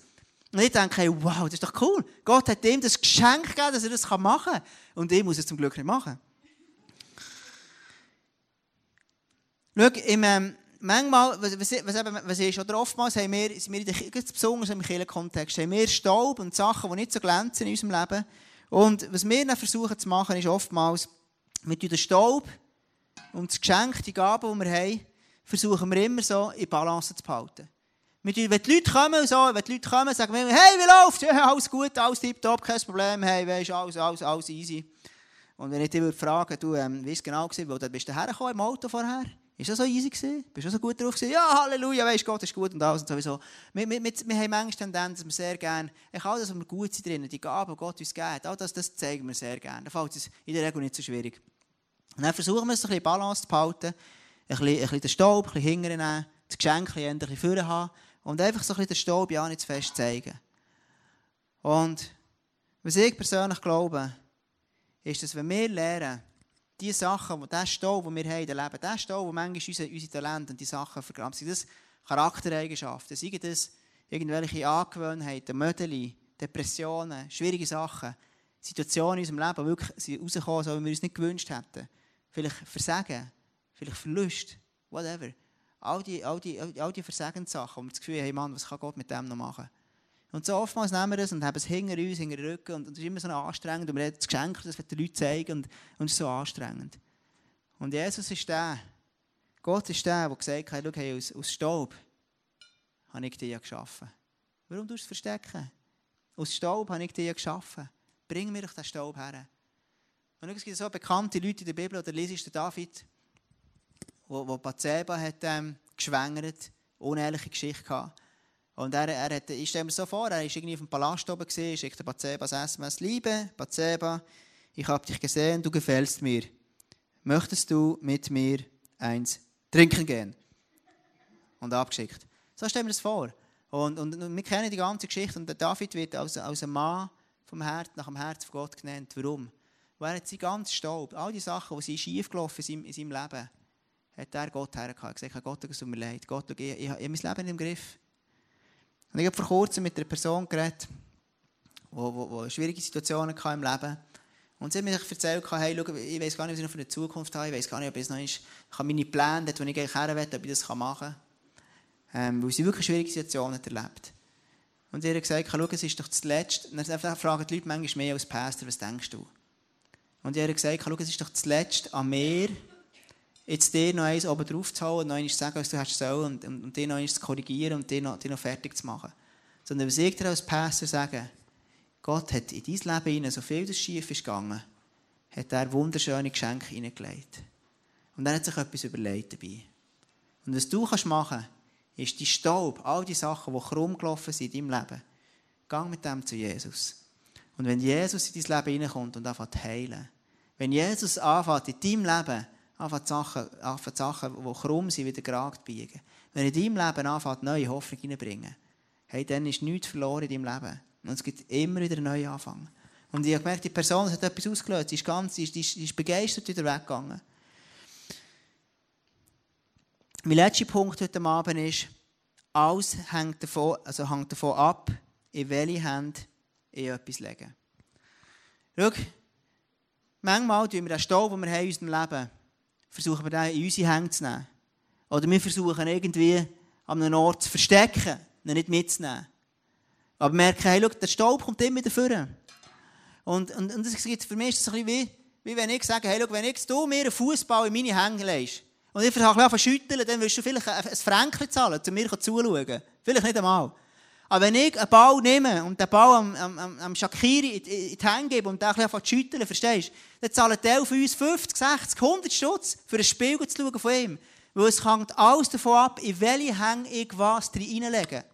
Und ich denke, wow, das ist doch cool. Gott hat ihm das Geschenk gegeben, dass er das machen kann. Und ich muss es zum Glück nicht machen. Schau, im, ähm, manchmal, was, was, was, ist, oder oftmals haben wir, sind wir in der, besonders im Kirchenkontext, haben wir Staub und Sachen, die nicht so glänzen in unserem Leben. Und was wir dann versuchen zu machen, ist oftmals, mit den Staub und das Geschenk, die Gaben, die wir haben, versuchen wir immer so in Balance zu behalten. Wenn die Leute kommen, so, wenn die Leute kommen, sagen wir, hey, wie läuft's? Ja, alles gut, alles tipptopp, kein Problem, hey, weißt, alles, alles, alles easy. Und wenn ich dich würde fragen, du, ähm, wie es genau war, wo du bist du hergekommen im Auto vorher? Ist das so easy gewesen? Bist du so gut drauf gewesen? Ja, Halleluja, weißt Gott ist gut und alles und sowieso. Wir, wir, wir, wir haben manchmal Tendenz, dass wir sehr gerne, ich das, was wir gut sind drinnen, die Gaben, die Gott uns gibt, all das, das zeigen wir sehr gerne. Da fällt es in der Regel nicht so schwierig. Und dann versuchen wir es ein bisschen Balance zu behalten, ein bisschen, ein bisschen den Staub, ein bisschen hinternehmen, das Geschenk ein bisschen vorne haben und einfach so ein bisschen den Staub ja nicht zu fest zeigen. Und was ich persönlich glaube, ist, dass wenn wir lernen, die Sachen, der Stau, den wir haben in Leben, der Stau, wo manchmal unsere, unsere Talente und die Sachen vergraben, sind das Charaktereigenschaften, sind das irgendwelche Angewohnheiten, Mödeli, Depressionen, schwierige Sachen, Situationen in unserem Leben, wirklich rausgekommen so wie wir uns nicht gewünscht hätten. Vielleicht Versagen, vielleicht Verlust, whatever. All die, all die, all die Versagenssachen, wo wir das Gefühl haben, Mann, was kann Gott mit dem noch machen? Und so oftmals nehmen wir das und haben es hinter uns, hinter den Rücken. Und es ist immer so anstrengend. Und wir haben das Geschenk, das wir den Leuten zeigen. Und, es ist so anstrengend. Und Jesus ist der, Gott ist der, der gesagt hat, schau, hey, aus, aus Staub habe ich dich geschaffen. Warum tust du es verstecken? Aus Staub habe ich dich geschaffen. Bring mir doch den Staub her. Und es gibt so bekannte Leute in der Bibel, oder liest der David, wo, wo Bathseba hat ähm, geschwängert, unehrliche Geschichte gehabt. Und er, er hat, ich stelle mir so vor, er war irgendwie auf dem Palast oben, gewesen, schickte Batseba ein SMS, Liebe Batseba, ich habe dich gesehen, du gefällst mir. Möchtest du mit mir eins trinken gehen? Und abgeschickt. So stellen wir das vor. Und, und, und, wir kennen die ganze Geschichte und der David wird als, als ein Mann vom Herz, nach dem Herz von Gott genannt. Warum? Weil er hat sein ganzes Staub, all die Sachen, die schief gelaufen sind in seinem Leben, hat er Gott hergehauen. Er hat gesagt, Gott, es tut mir leid. Gott, ich, ich, ich habe mein Leben im Griff. Und ich habe vor kurzem mit einer Person geredet, die, schwierige Situationen hatte im Leben und sie hat mir erzählt, hey, schau, ich weiß gar nicht, was ich noch für eine Zukunft habe, ich weiß gar nicht, ob ich noch ist. Ich habe meine Pläne, dort, wo ich eigentlich her will, ob ich das machen kann. Ähm, weil sie wirklich schwierige Situationen erlebt. Und sie hat gesagt, schau, es ist doch das Letzte. Und dann fragen die Leute manchmal mehr als Pastor, was denkst du? Und sie hat gesagt, schau, es ist doch das Letzte an mir, jetzt dir noch eins oben drauf zu holen, noch eins zu sagen, was du hast sollen, und, und, und dir noch eins zu korrigieren und dir noch, dir noch fertig zu machen. Sondern was ich dir als Pastor sagen, Gott hat in dein Leben hinein, so viel das schief ist gegangen, hat er wunderschöne Geschenke hineingelegt. Und er hat sich etwas überlegt dabei. Und was du kannst machen ist die Staub, all die Sachen, die krumm gelaufen sind in deinem Leben, gang mit dem zu Jesus. Und wenn Jesus in dein Leben hineinkommt und anfängt zu heilen, wenn Jesus anfängt in deinem Leben Sachen, anfängt Sachen, die krumm sind, wieder gerade biegen. Wenn in deinem Leben anfängt, neue Hoffnung reinbringen, hey, dann ist nichts verloren in deinem Leben. Und es gibt immer wieder einen neuen Anfang. Und ich habe gemerkt, die Person hat etwas ausgelöst. Sie ist, ganz, sie ist, sie ist begeistert wieder weggegangen. mein letzter Punkt heute Abend ist, alles hängt davon, also hängt davon ab, in welche Hände ich etwas lege. Schau, manchmal tun wir den Staub, den wir haben in unserem Leben, versuchen wir den in unsere Hände zu nehmen. Oder wir versuchen irgendwie an einem Ort zu verstecken, ihn nicht mitzunehmen. Aber wir merken, hey, schau, der Staub kommt immer wieder vor. Und, und, und das gibt, für mich ist es ein bisschen wie, wie wenn ich sage, hey, schau, wenn ich du mir einen Fußball in meine Hände legst, und ich versuche zu schütteln, dann willst du vielleicht ein Fränkchen zahlen, um mir zuzuschauen. Vielleicht nicht einmal. Aber wenn ich einen Ball nehme und den Ball am, am, am Shakiri in, die Hände gebe und den ein bisschen schütteln, verstehst du, dann zahlen die für uns 50, 60, 100 Stutz für ein Spiel zu schauen von ihm. Weil es hängt alles davon ab, in welche Hänge ich was reinlege.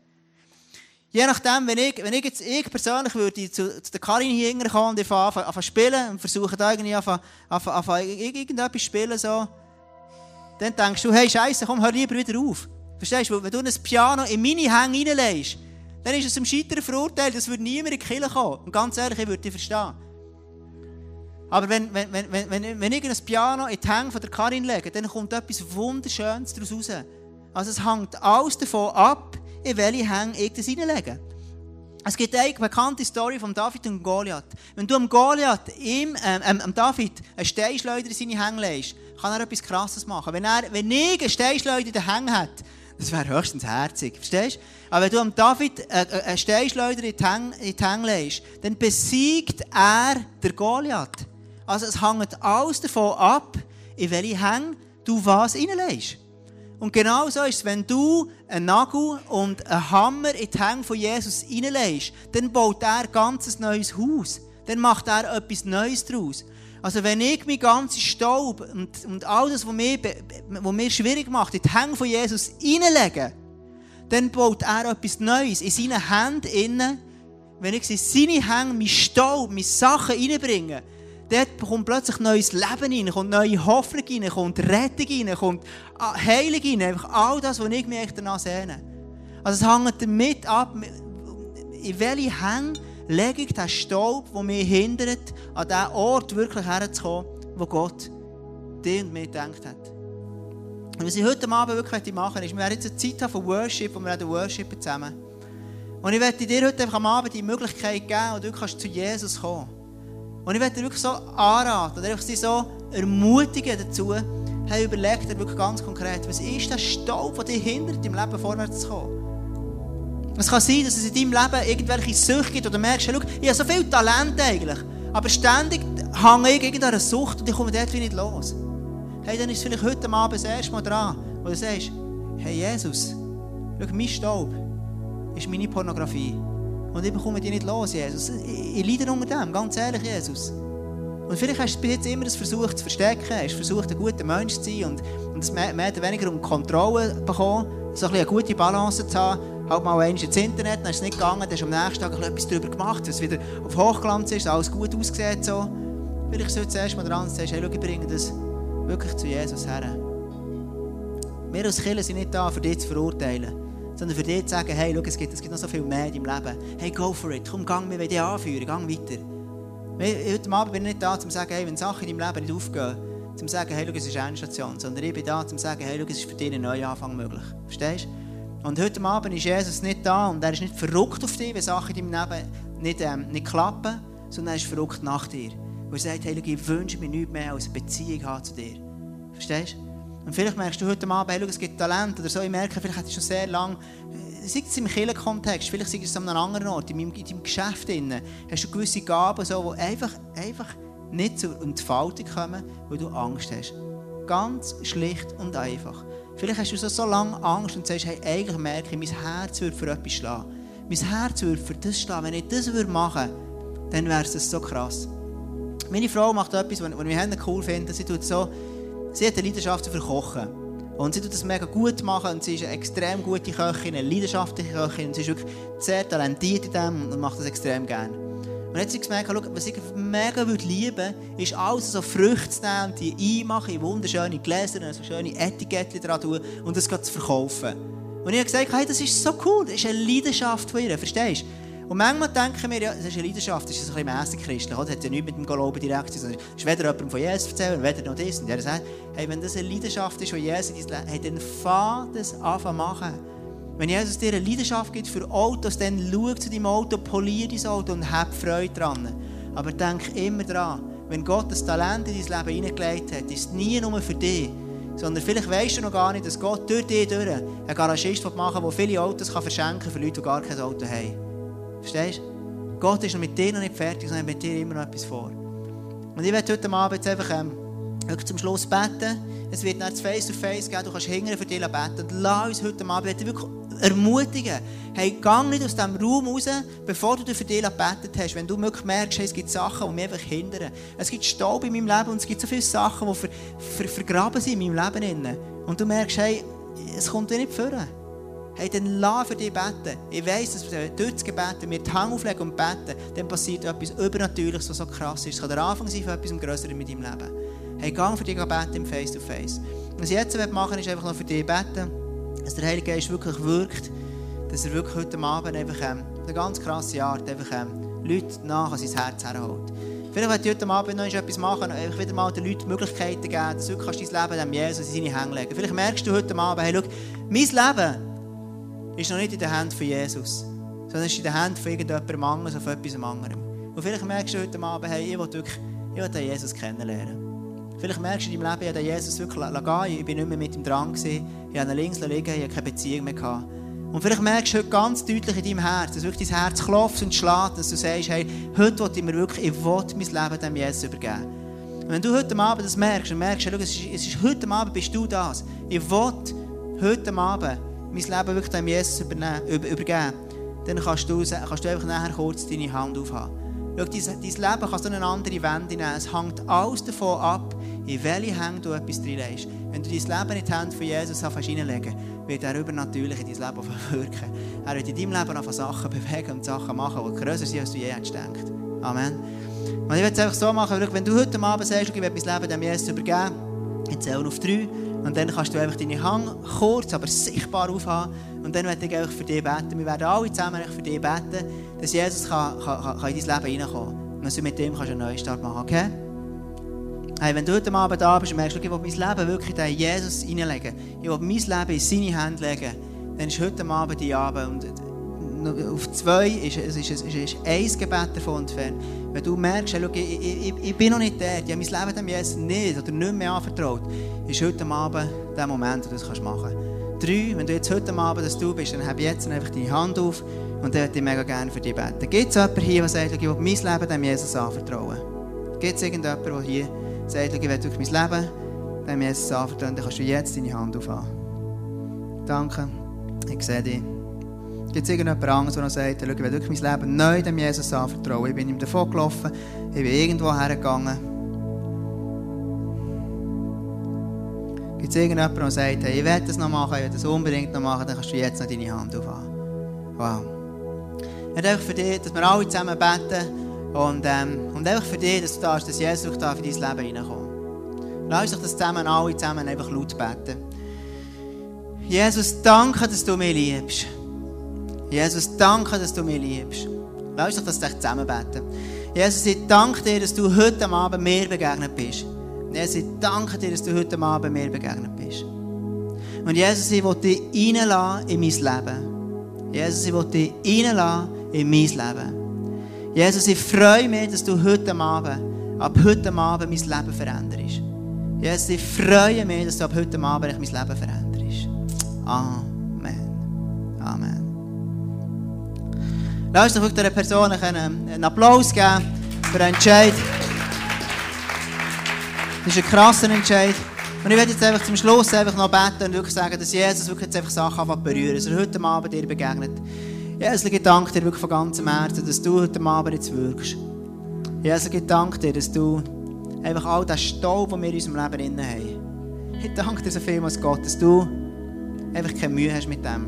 Je nachdem, wenn ich, wenn ich jetzt ich persönlich würde zu, zu der Karin hier kommen und anfangen zu spielen und versuche da irgendwie anfangen, anfangen, zu spielen, so, dann denkst du, hey Scheiße, komm, hör lieber wieder auf. Verstehst du? Wenn du ein Piano in meine Hänge reinlegst, dann ist es im Scheitern verurteilt, das würde niemand in die Kirche kommen. Und ganz ehrlich, ich würde dich verstehen. Aber wenn, wenn, wenn, wenn, wenn ich ein Piano in die Hänge von der Karin lege, dann kommt etwas Wunderschönes daraus raus. Also es hängt alles davon ab, in welche Hänge ich das reinlege. Es gibt eine bekannte Story von David und Goliath. Wenn du am Goliath, ihm, ähm, ähm, David, einen Steinschleuder in seine Hänge legst, kann er etwas Krasses machen. Wenn, er, wenn ich einen Steinschleuder in den Hängen hätte, das wäre höchstens herzig. Verstehst du? Aber wenn du am David äh, äh, Steinschleuder in die Hänge legst, dann besiegt er den Goliath. Also es hängt alles davon ab, in welche Hänge du was reinlegst. Und genau so ist es, wenn du einen Nagel und einen Hammer in die Hänge von Jesus reinlegst, dann baut er ein ganz neues Haus. Dann macht er etwas Neues daraus. Also wenn ich mein ganzen Staub und, und all das, was mir, was mir schwierig macht, in die Hände von Jesus reinlege, dann baut er etwas Neues in seinen Händen innen. Wenn ich in seine Hände mein Staub, meine Sachen reinbringe, dort kommt plötzlich neues Leben rein, kommt neue Hoffnung rein, kommt Rettung rein, kommt Heilung rein, einfach all das, was ich mich danach sehne. Also es hängt damit ab, in welche Hände lege ich den Staub, der mich hindert, an den Ort wirklich herzukommen, wo Gott dir und mir gedacht hat. Und was ich heute Abend wirklich machen möchte, ist, wir werden jetzt eine Zeit von Worship, wo wir werden worshipen zusammen. Und ich werde dir heute einfach am Abend die Möglichkeit geben, wo du kannst zu Jesus kommen Und ich werde dir wirklich so anraten, oder einfach sie so ermutigen dazu, hey, überleg dir wirklich ganz konkret, was ist der Staub, der dich hindert, im Leben vorwärts zu kommen. Es kann sein, dass es in deinem Leben irgendwelche Süchte gibt oder merkst, hey, schau, ich habe so viel Talent eigentlich, aber ständig hänge ich irgendeiner Sucht und ich komme dort nicht los. Hey, dann ist es vielleicht heute Abend das erste Mal dran, wo du sagst, hey Jesus, schau, mein Staub ist meine Pornografie. Und ich bekomme die nicht los, Jesus. Ich, ich leide unter dem, ganz ehrlich, Jesus. Und vielleicht hast du bis jetzt immer versucht zu verstecken, hast versucht, ein guter Mensch zu sein und, und es mehr, mehr oder weniger um Kontrolle bekommen, so ein eine gute Balance zu haben halt mal eins ins Internet, dann ist es nicht gegangen, dann hast du am nächsten Tag etwas darüber gemacht, dass es wieder auf Hochglanz ist, alles gut aussieht. So. Vielleicht sollst du zuerst mal dran sagst, hey, schau, ich bringe das wirklich zu Jesus her. Wir als Kirche sind nicht da, für dich zu verurteilen, sondern für dich zu sagen, hey, schau, es gibt, es gibt noch so viel mehr in deinem Leben. Hey, go for it, komm, gang, wir wollen dich anführen, gang weiter. Heute Abend bin ich nicht da, um zu sagen, hey, wenn Sachen in deinem Leben nicht aufgehen, um zu sagen, hey, schau, es ist eine Station, sondern ich bin da, um zu sagen, hey, schau, es ist für dich ein Neuanfang möglich. Verstehst du? Und heute Abend ist Jesus nicht da und er ist nicht verrückt auf dich, wenn Sachen in deinem Leben nicht, ähm, nicht klappen, sondern er ist verrückt nach dir. Und er sagt, hey, ich wünsche mir nichts mehr als eine Beziehung haben zu dir. Verstehst du? Und vielleicht merkst du heute Abend, hey, es gibt Talent oder so. Ich merke, vielleicht hat es schon sehr lange, äh, sei es im Kirchenkontext, vielleicht sei es an einem anderen Ort, in deinem, in deinem Geschäft, drin, hast du gewisse Gaben, so, die einfach, einfach nicht zur Entfaltung kommen, weil du Angst hast. Ganz schlicht und einfach. Vielleicht hast du so, so lange Angst und sagst, hey, eigentlich merke ich, mein Herz würde für etwas schlagen. Mein Herz würde für das schlagen. Wenn ich das machen würde, dann wäre es so krass. Meine Frau macht etwas, was ich cool finde. Sie, tut so, sie hat eine Leidenschaft für Kochen. Und sie tut das mega gut machen und sie ist eine extrem gute Köchin, eine leidenschaftliche Köchin. Und sie ist wirklich sehr talentiert in dem und macht das extrem gerne. Und jetzt habe ich gemerkt, was ich mega lieben würde, ist alles so Früchte zu nehmen die einmachen in wunderschöne Gläser so schöne Etiketten dran tun und das zu verkaufen. Und ich habe gesagt, hey, das ist so cool, das ist eine Leidenschaft von ihr, verstehst du? Und manchmal denken wir, ja, das ist eine Leidenschaft, das ist ein bisschen mässig christlich, das hat ja nichts mit dem Glauben direkt zu tun. Es ist weder jemandem von Jesus erzählen, weder noch das. Und er sagt, hey, wenn das eine Leidenschaft ist, die Jesus hey, dann fang das an machen. Wenn Jesus dir eine Leidenschaft gibt für Autos, dann schau zu deinem Auto, polier dein Auto und hab Freude dran. Aber denk immer daran, wenn Gott das Talent in dein Leben hineingelegt hat, ist es nie nur für dich, sondern vielleicht weißt du noch gar nicht, dass Gott durch dich durch einen Garagist machen will, der viele Autos kann verschenken kann für Leute, die gar kein Auto haben. Verstehst du? Gott ist noch mit dir noch nicht fertig, sondern mit dir immer noch etwas vor. Und ich werde heute Abend jetzt einfach ähm, zum Schluss beten. Es wird nicht Face-to-Face geben, du kannst hingern für dich beten. Und lass uns heute Abend wirklich ermutigen. Hey, geh nicht aus diesem Raum raus, bevor du für dich gebetet hast. Wenn du merkst, hey, es gibt Sachen, die mich einfach hindern. Es gibt Staub in meinem Leben und es gibt so viele Sachen, die ver ver vergraben sind in meinem Leben. Und du merkst, hey, es kommt dir nicht vor. Hey, dann lass für dich beten. Ich weiss, dass wir durch das Gebet, wir die Hand auflegen und beten, dann passiert etwas Übernatürliches, was so krass ist. Es kann der Anfang sein von etwas Größerem mit deinem Leben. Hey, geh für dich beten im Face-to-Face. -face. Was ich jetzt machen will, ist einfach noch für dich beten, dass der Heilige Geist wirklich wirkt, dass er wirklich heute Abend einfach ähm, eine ganz krasse Art einfach ähm, Leute nach an sein Herz herholt. Vielleicht wird heute Abend noch etwas machen, einfach wieder mal den Leuten Möglichkeiten geben, dass du wirklich dein Leben dem Jesus in seine Hände legen Vielleicht merkst du heute Abend, hey, schau, mein Leben ist noch nicht in den Händen von Jesus, sondern ist in den Händen von irgendjemandem anderes von etwas anderem. Und vielleicht merkst du heute Abend, hey, ich will wirklich ich will Jesus kennenlernen. Vielleicht merkst du in deinem Leben, den Jesus wirklich gehen ich bin nicht mehr mit ihm dran gewesen, ich habe links liegen, ich habe keine Beziehung mehr gehabt. Und vielleicht merkst du heute ganz deutlich in deinem Herz, dass wirklich dein Herz klopft und schlägt, dass du sagst, hey, heute will ich mir wirklich, ich will mein Leben dem Jesus übergeben. Und wenn du heute Abend das merkst und merkst, schau, es ist, es ist heute Abend bist du das. Ich will heute Abend mein Leben wirklich dem Jesus übergeben, dann kannst du, kannst du einfach nachher kurz deine Hand aufhaben. Schau, dein, dein Leben kann so eine andere Wende nehmen. Es hängt alles davon ab, in welche Hände du etwas reinlegst. Wenn du dein Leben in die Hände von Jesus hineinlegen wird er übernatürlich in dein Leben wirken. Er wird in deinem Leben einfach Sachen bewegen und Sachen machen, die grösser sind, als du je hättest gedacht. Amen. Und ich werde es einfach so machen, wenn du heute Abend sagst, ich will mein Leben dem Jesus übergeben, ich zähle auf drei. Und dann kannst du einfach deine Hand kurz, aber sichtbar aufhaben. Und dann werde ich einfach für dich beten. Wir werden alle zusammen für dich beten, dass Jesus kann, kann, kann in dein Leben reinkommen kann. Und dass du mit dem kannst einen Neustart machen okay? Hey, wenn du heute Abend da bist und merkst, ich will mein Leben wirklich in Jesus hineinlegen, ich will mein Leben in seine Hände legen, dann ist heute Abend die Abend. Und auf zwei ist, ist, ist, ist, ein Gebet davon entfernt. Wenn du merkst, hey, schau, ich, ich, bin noch nicht der, ich habe mein Leben dem Jesus nicht oder nicht mehr anvertraut, ist heute Abend der Moment, wo du das machen kannst. Drei, wenn du jetzt heute Abend das du bist, dann habe jetzt einfach deine Hand auf und dann würde ich mega gerne für dich beten. Gibt es jemanden hier, der sagt, ich will mein Leben dem Jesus anvertrauen? Gibt es irgendjemanden, der hier sagt, ich will durch mein Leben dem Jesus anvertrauen? Dann kannst du jetzt deine Hand aufhaben. Danke, ich sehe dich. Gibt es irgendjemand anderes, der noch sagt, ich will wirklich mein Leben neu dem Jesus anvertrauen? Ich bin ihm davon gelaufen, ich bin irgendwo hergegangen. Gibt es irgendjemanden, der sagt, hey, ich will das noch machen, ich will das unbedingt noch machen, dann kannst du jetzt noch deine Hand aufhaben. Wow. Ich einfach für dich, dass wir alle zusammen beten und, ähm, und einfach für dich, dass du darfst, dass Jesus da für dein Leben reinkommt. Lass uns das zusammen, alle zusammen einfach laut beten. Jesus, danke, dass du mich liebst. Jesus, danke, dass du mich liebst. Lass uns das zusammen beten. Jesus, ich danke dir, dass du heute Abend mir begegnet bist. Jesus, ich danke dir, dass du heute Abend mir begegnet bist. Und Jesus, ich will dich reinlassen in mein Leben. Jesus, ich will dich reinlassen in mein Leben. Jesus, ich freue mich, dass du heute Abend, ab heute Abend mein Leben veränderst. Jesus, ich freue mich, dass du ab heute Abend mein Leben veränderst. Amen. Amen. Lass uns dieser Person einen Applaus geben für den Entscheid. Das ist ein krasser Entscheid. Und ich werde jetzt einfach zum Schluss einfach noch beten und wirklich sagen, dass Jesus wirklich jetzt einfach Sachen berühren dass er heute Abend dir begegnet. Jesus, ich danke dir wirklich von ganzem Herzen, dass du heute Abend jetzt wirkst. Jesus, ich danke dir, dass du einfach all den Staub, den wir in unserem Leben drin haben, ich danke dir so vielmals, Gott, dass du einfach keine Mühe hast mit dem.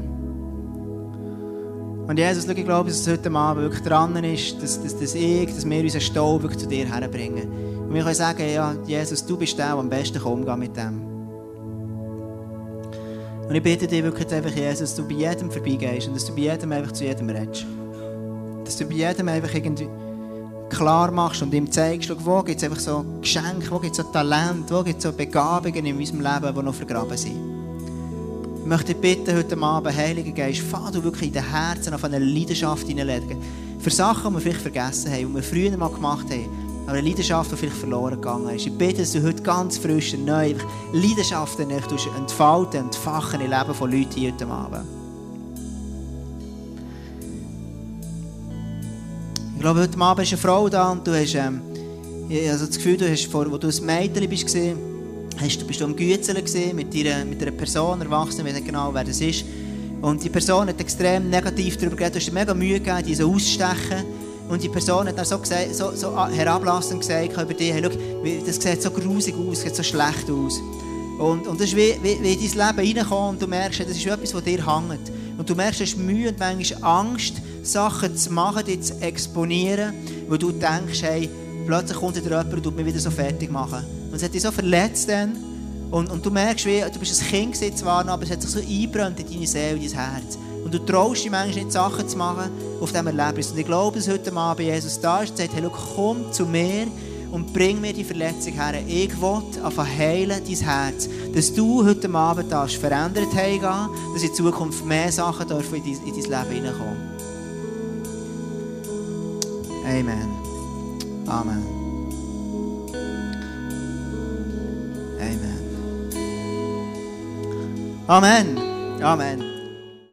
Und Jesus, ich glaube, dass es heute Abend wirklich dran ist, dass, dass, dass ich, dass wir unseren Staub wirklich zu dir herbringen. Und wir können sagen, ja, Jesus, du bist der, der am besten umgeht mit dem. Und ich bitte dich wirklich einfach, Jesus, dass du bei jedem vorbeigehst und dass du bei jedem einfach zu jedem redest. dass du bei jedem einfach irgendwie klar machst und ihm zeigst, schau, wo gibt es einfach so Geschenke, wo gibt es so Talente, wo gibt es so Begabungen in unserem Leben, die noch vergraben sind. Ich möchte dich bitten, heute Abend, Heiliger Geist, fahr du wirklich in den Herzen auf eine Leidenschaft hineinlegen. Für Sachen, die wir vielleicht vergessen haben, die wir früher mal gemacht haben, aber eine Leidenschaft, die vielleicht verloren gegangen ist. Ich bitte, dass du heute ganz frisch und neu Leidenschaften entfalten, entfachen im Leben von Leuten hier heute Abend. Ich glaube, heute Abend ist eine Frau da und du hast ähm, also das Gefühl, du hast vor, wo du ein Mädchen bist, hast, bist du am Gützeln mit, deiner, mit einer Person, erwachsen, ich weiß nicht genau, wer das ist. Und die Person hat extrem negativ darüber geredet, du hast dir mega Mühe gegeben, die so auszustechen. Und die Person hat dann so, gesagt, so, so herablassend gesagt über dich, hey, schau, das sieht so grusig aus, sieht so schlecht aus. Und, und das ist wie, wie, wie in dein Leben reinkommt und du merkst, das ist etwas, was dir hängt. Und du merkst, du hast Mühe und manchmal Angst, Sachen zu machen, die zu exponieren, wo du denkst, hey, plötzlich kommt dir jemand und tut mich wieder so fertig machen. Und es hat dich so verletzt dann. Und, und du merkst, wie, du bist ein Kind zwar noch, aber es hat sich so eingebrannt in deine Seele, in dein Herz. Und du traust dich manchmal nicht, Sachen zu machen auf diesem Erlebnis. Und ich glaube, dass heute Abend Jesus da ist und sagt, hey, komm zu mir und bring mir die Verletzung her. Ich will anfangen heilen dein Herz. Dass du heute Abend darfst verändert heimgehen, dass in Zukunft mehr Sachen dürfen in dein, in dein Leben hineinkommen. Amen. Amen. Amen. Amen. Amen.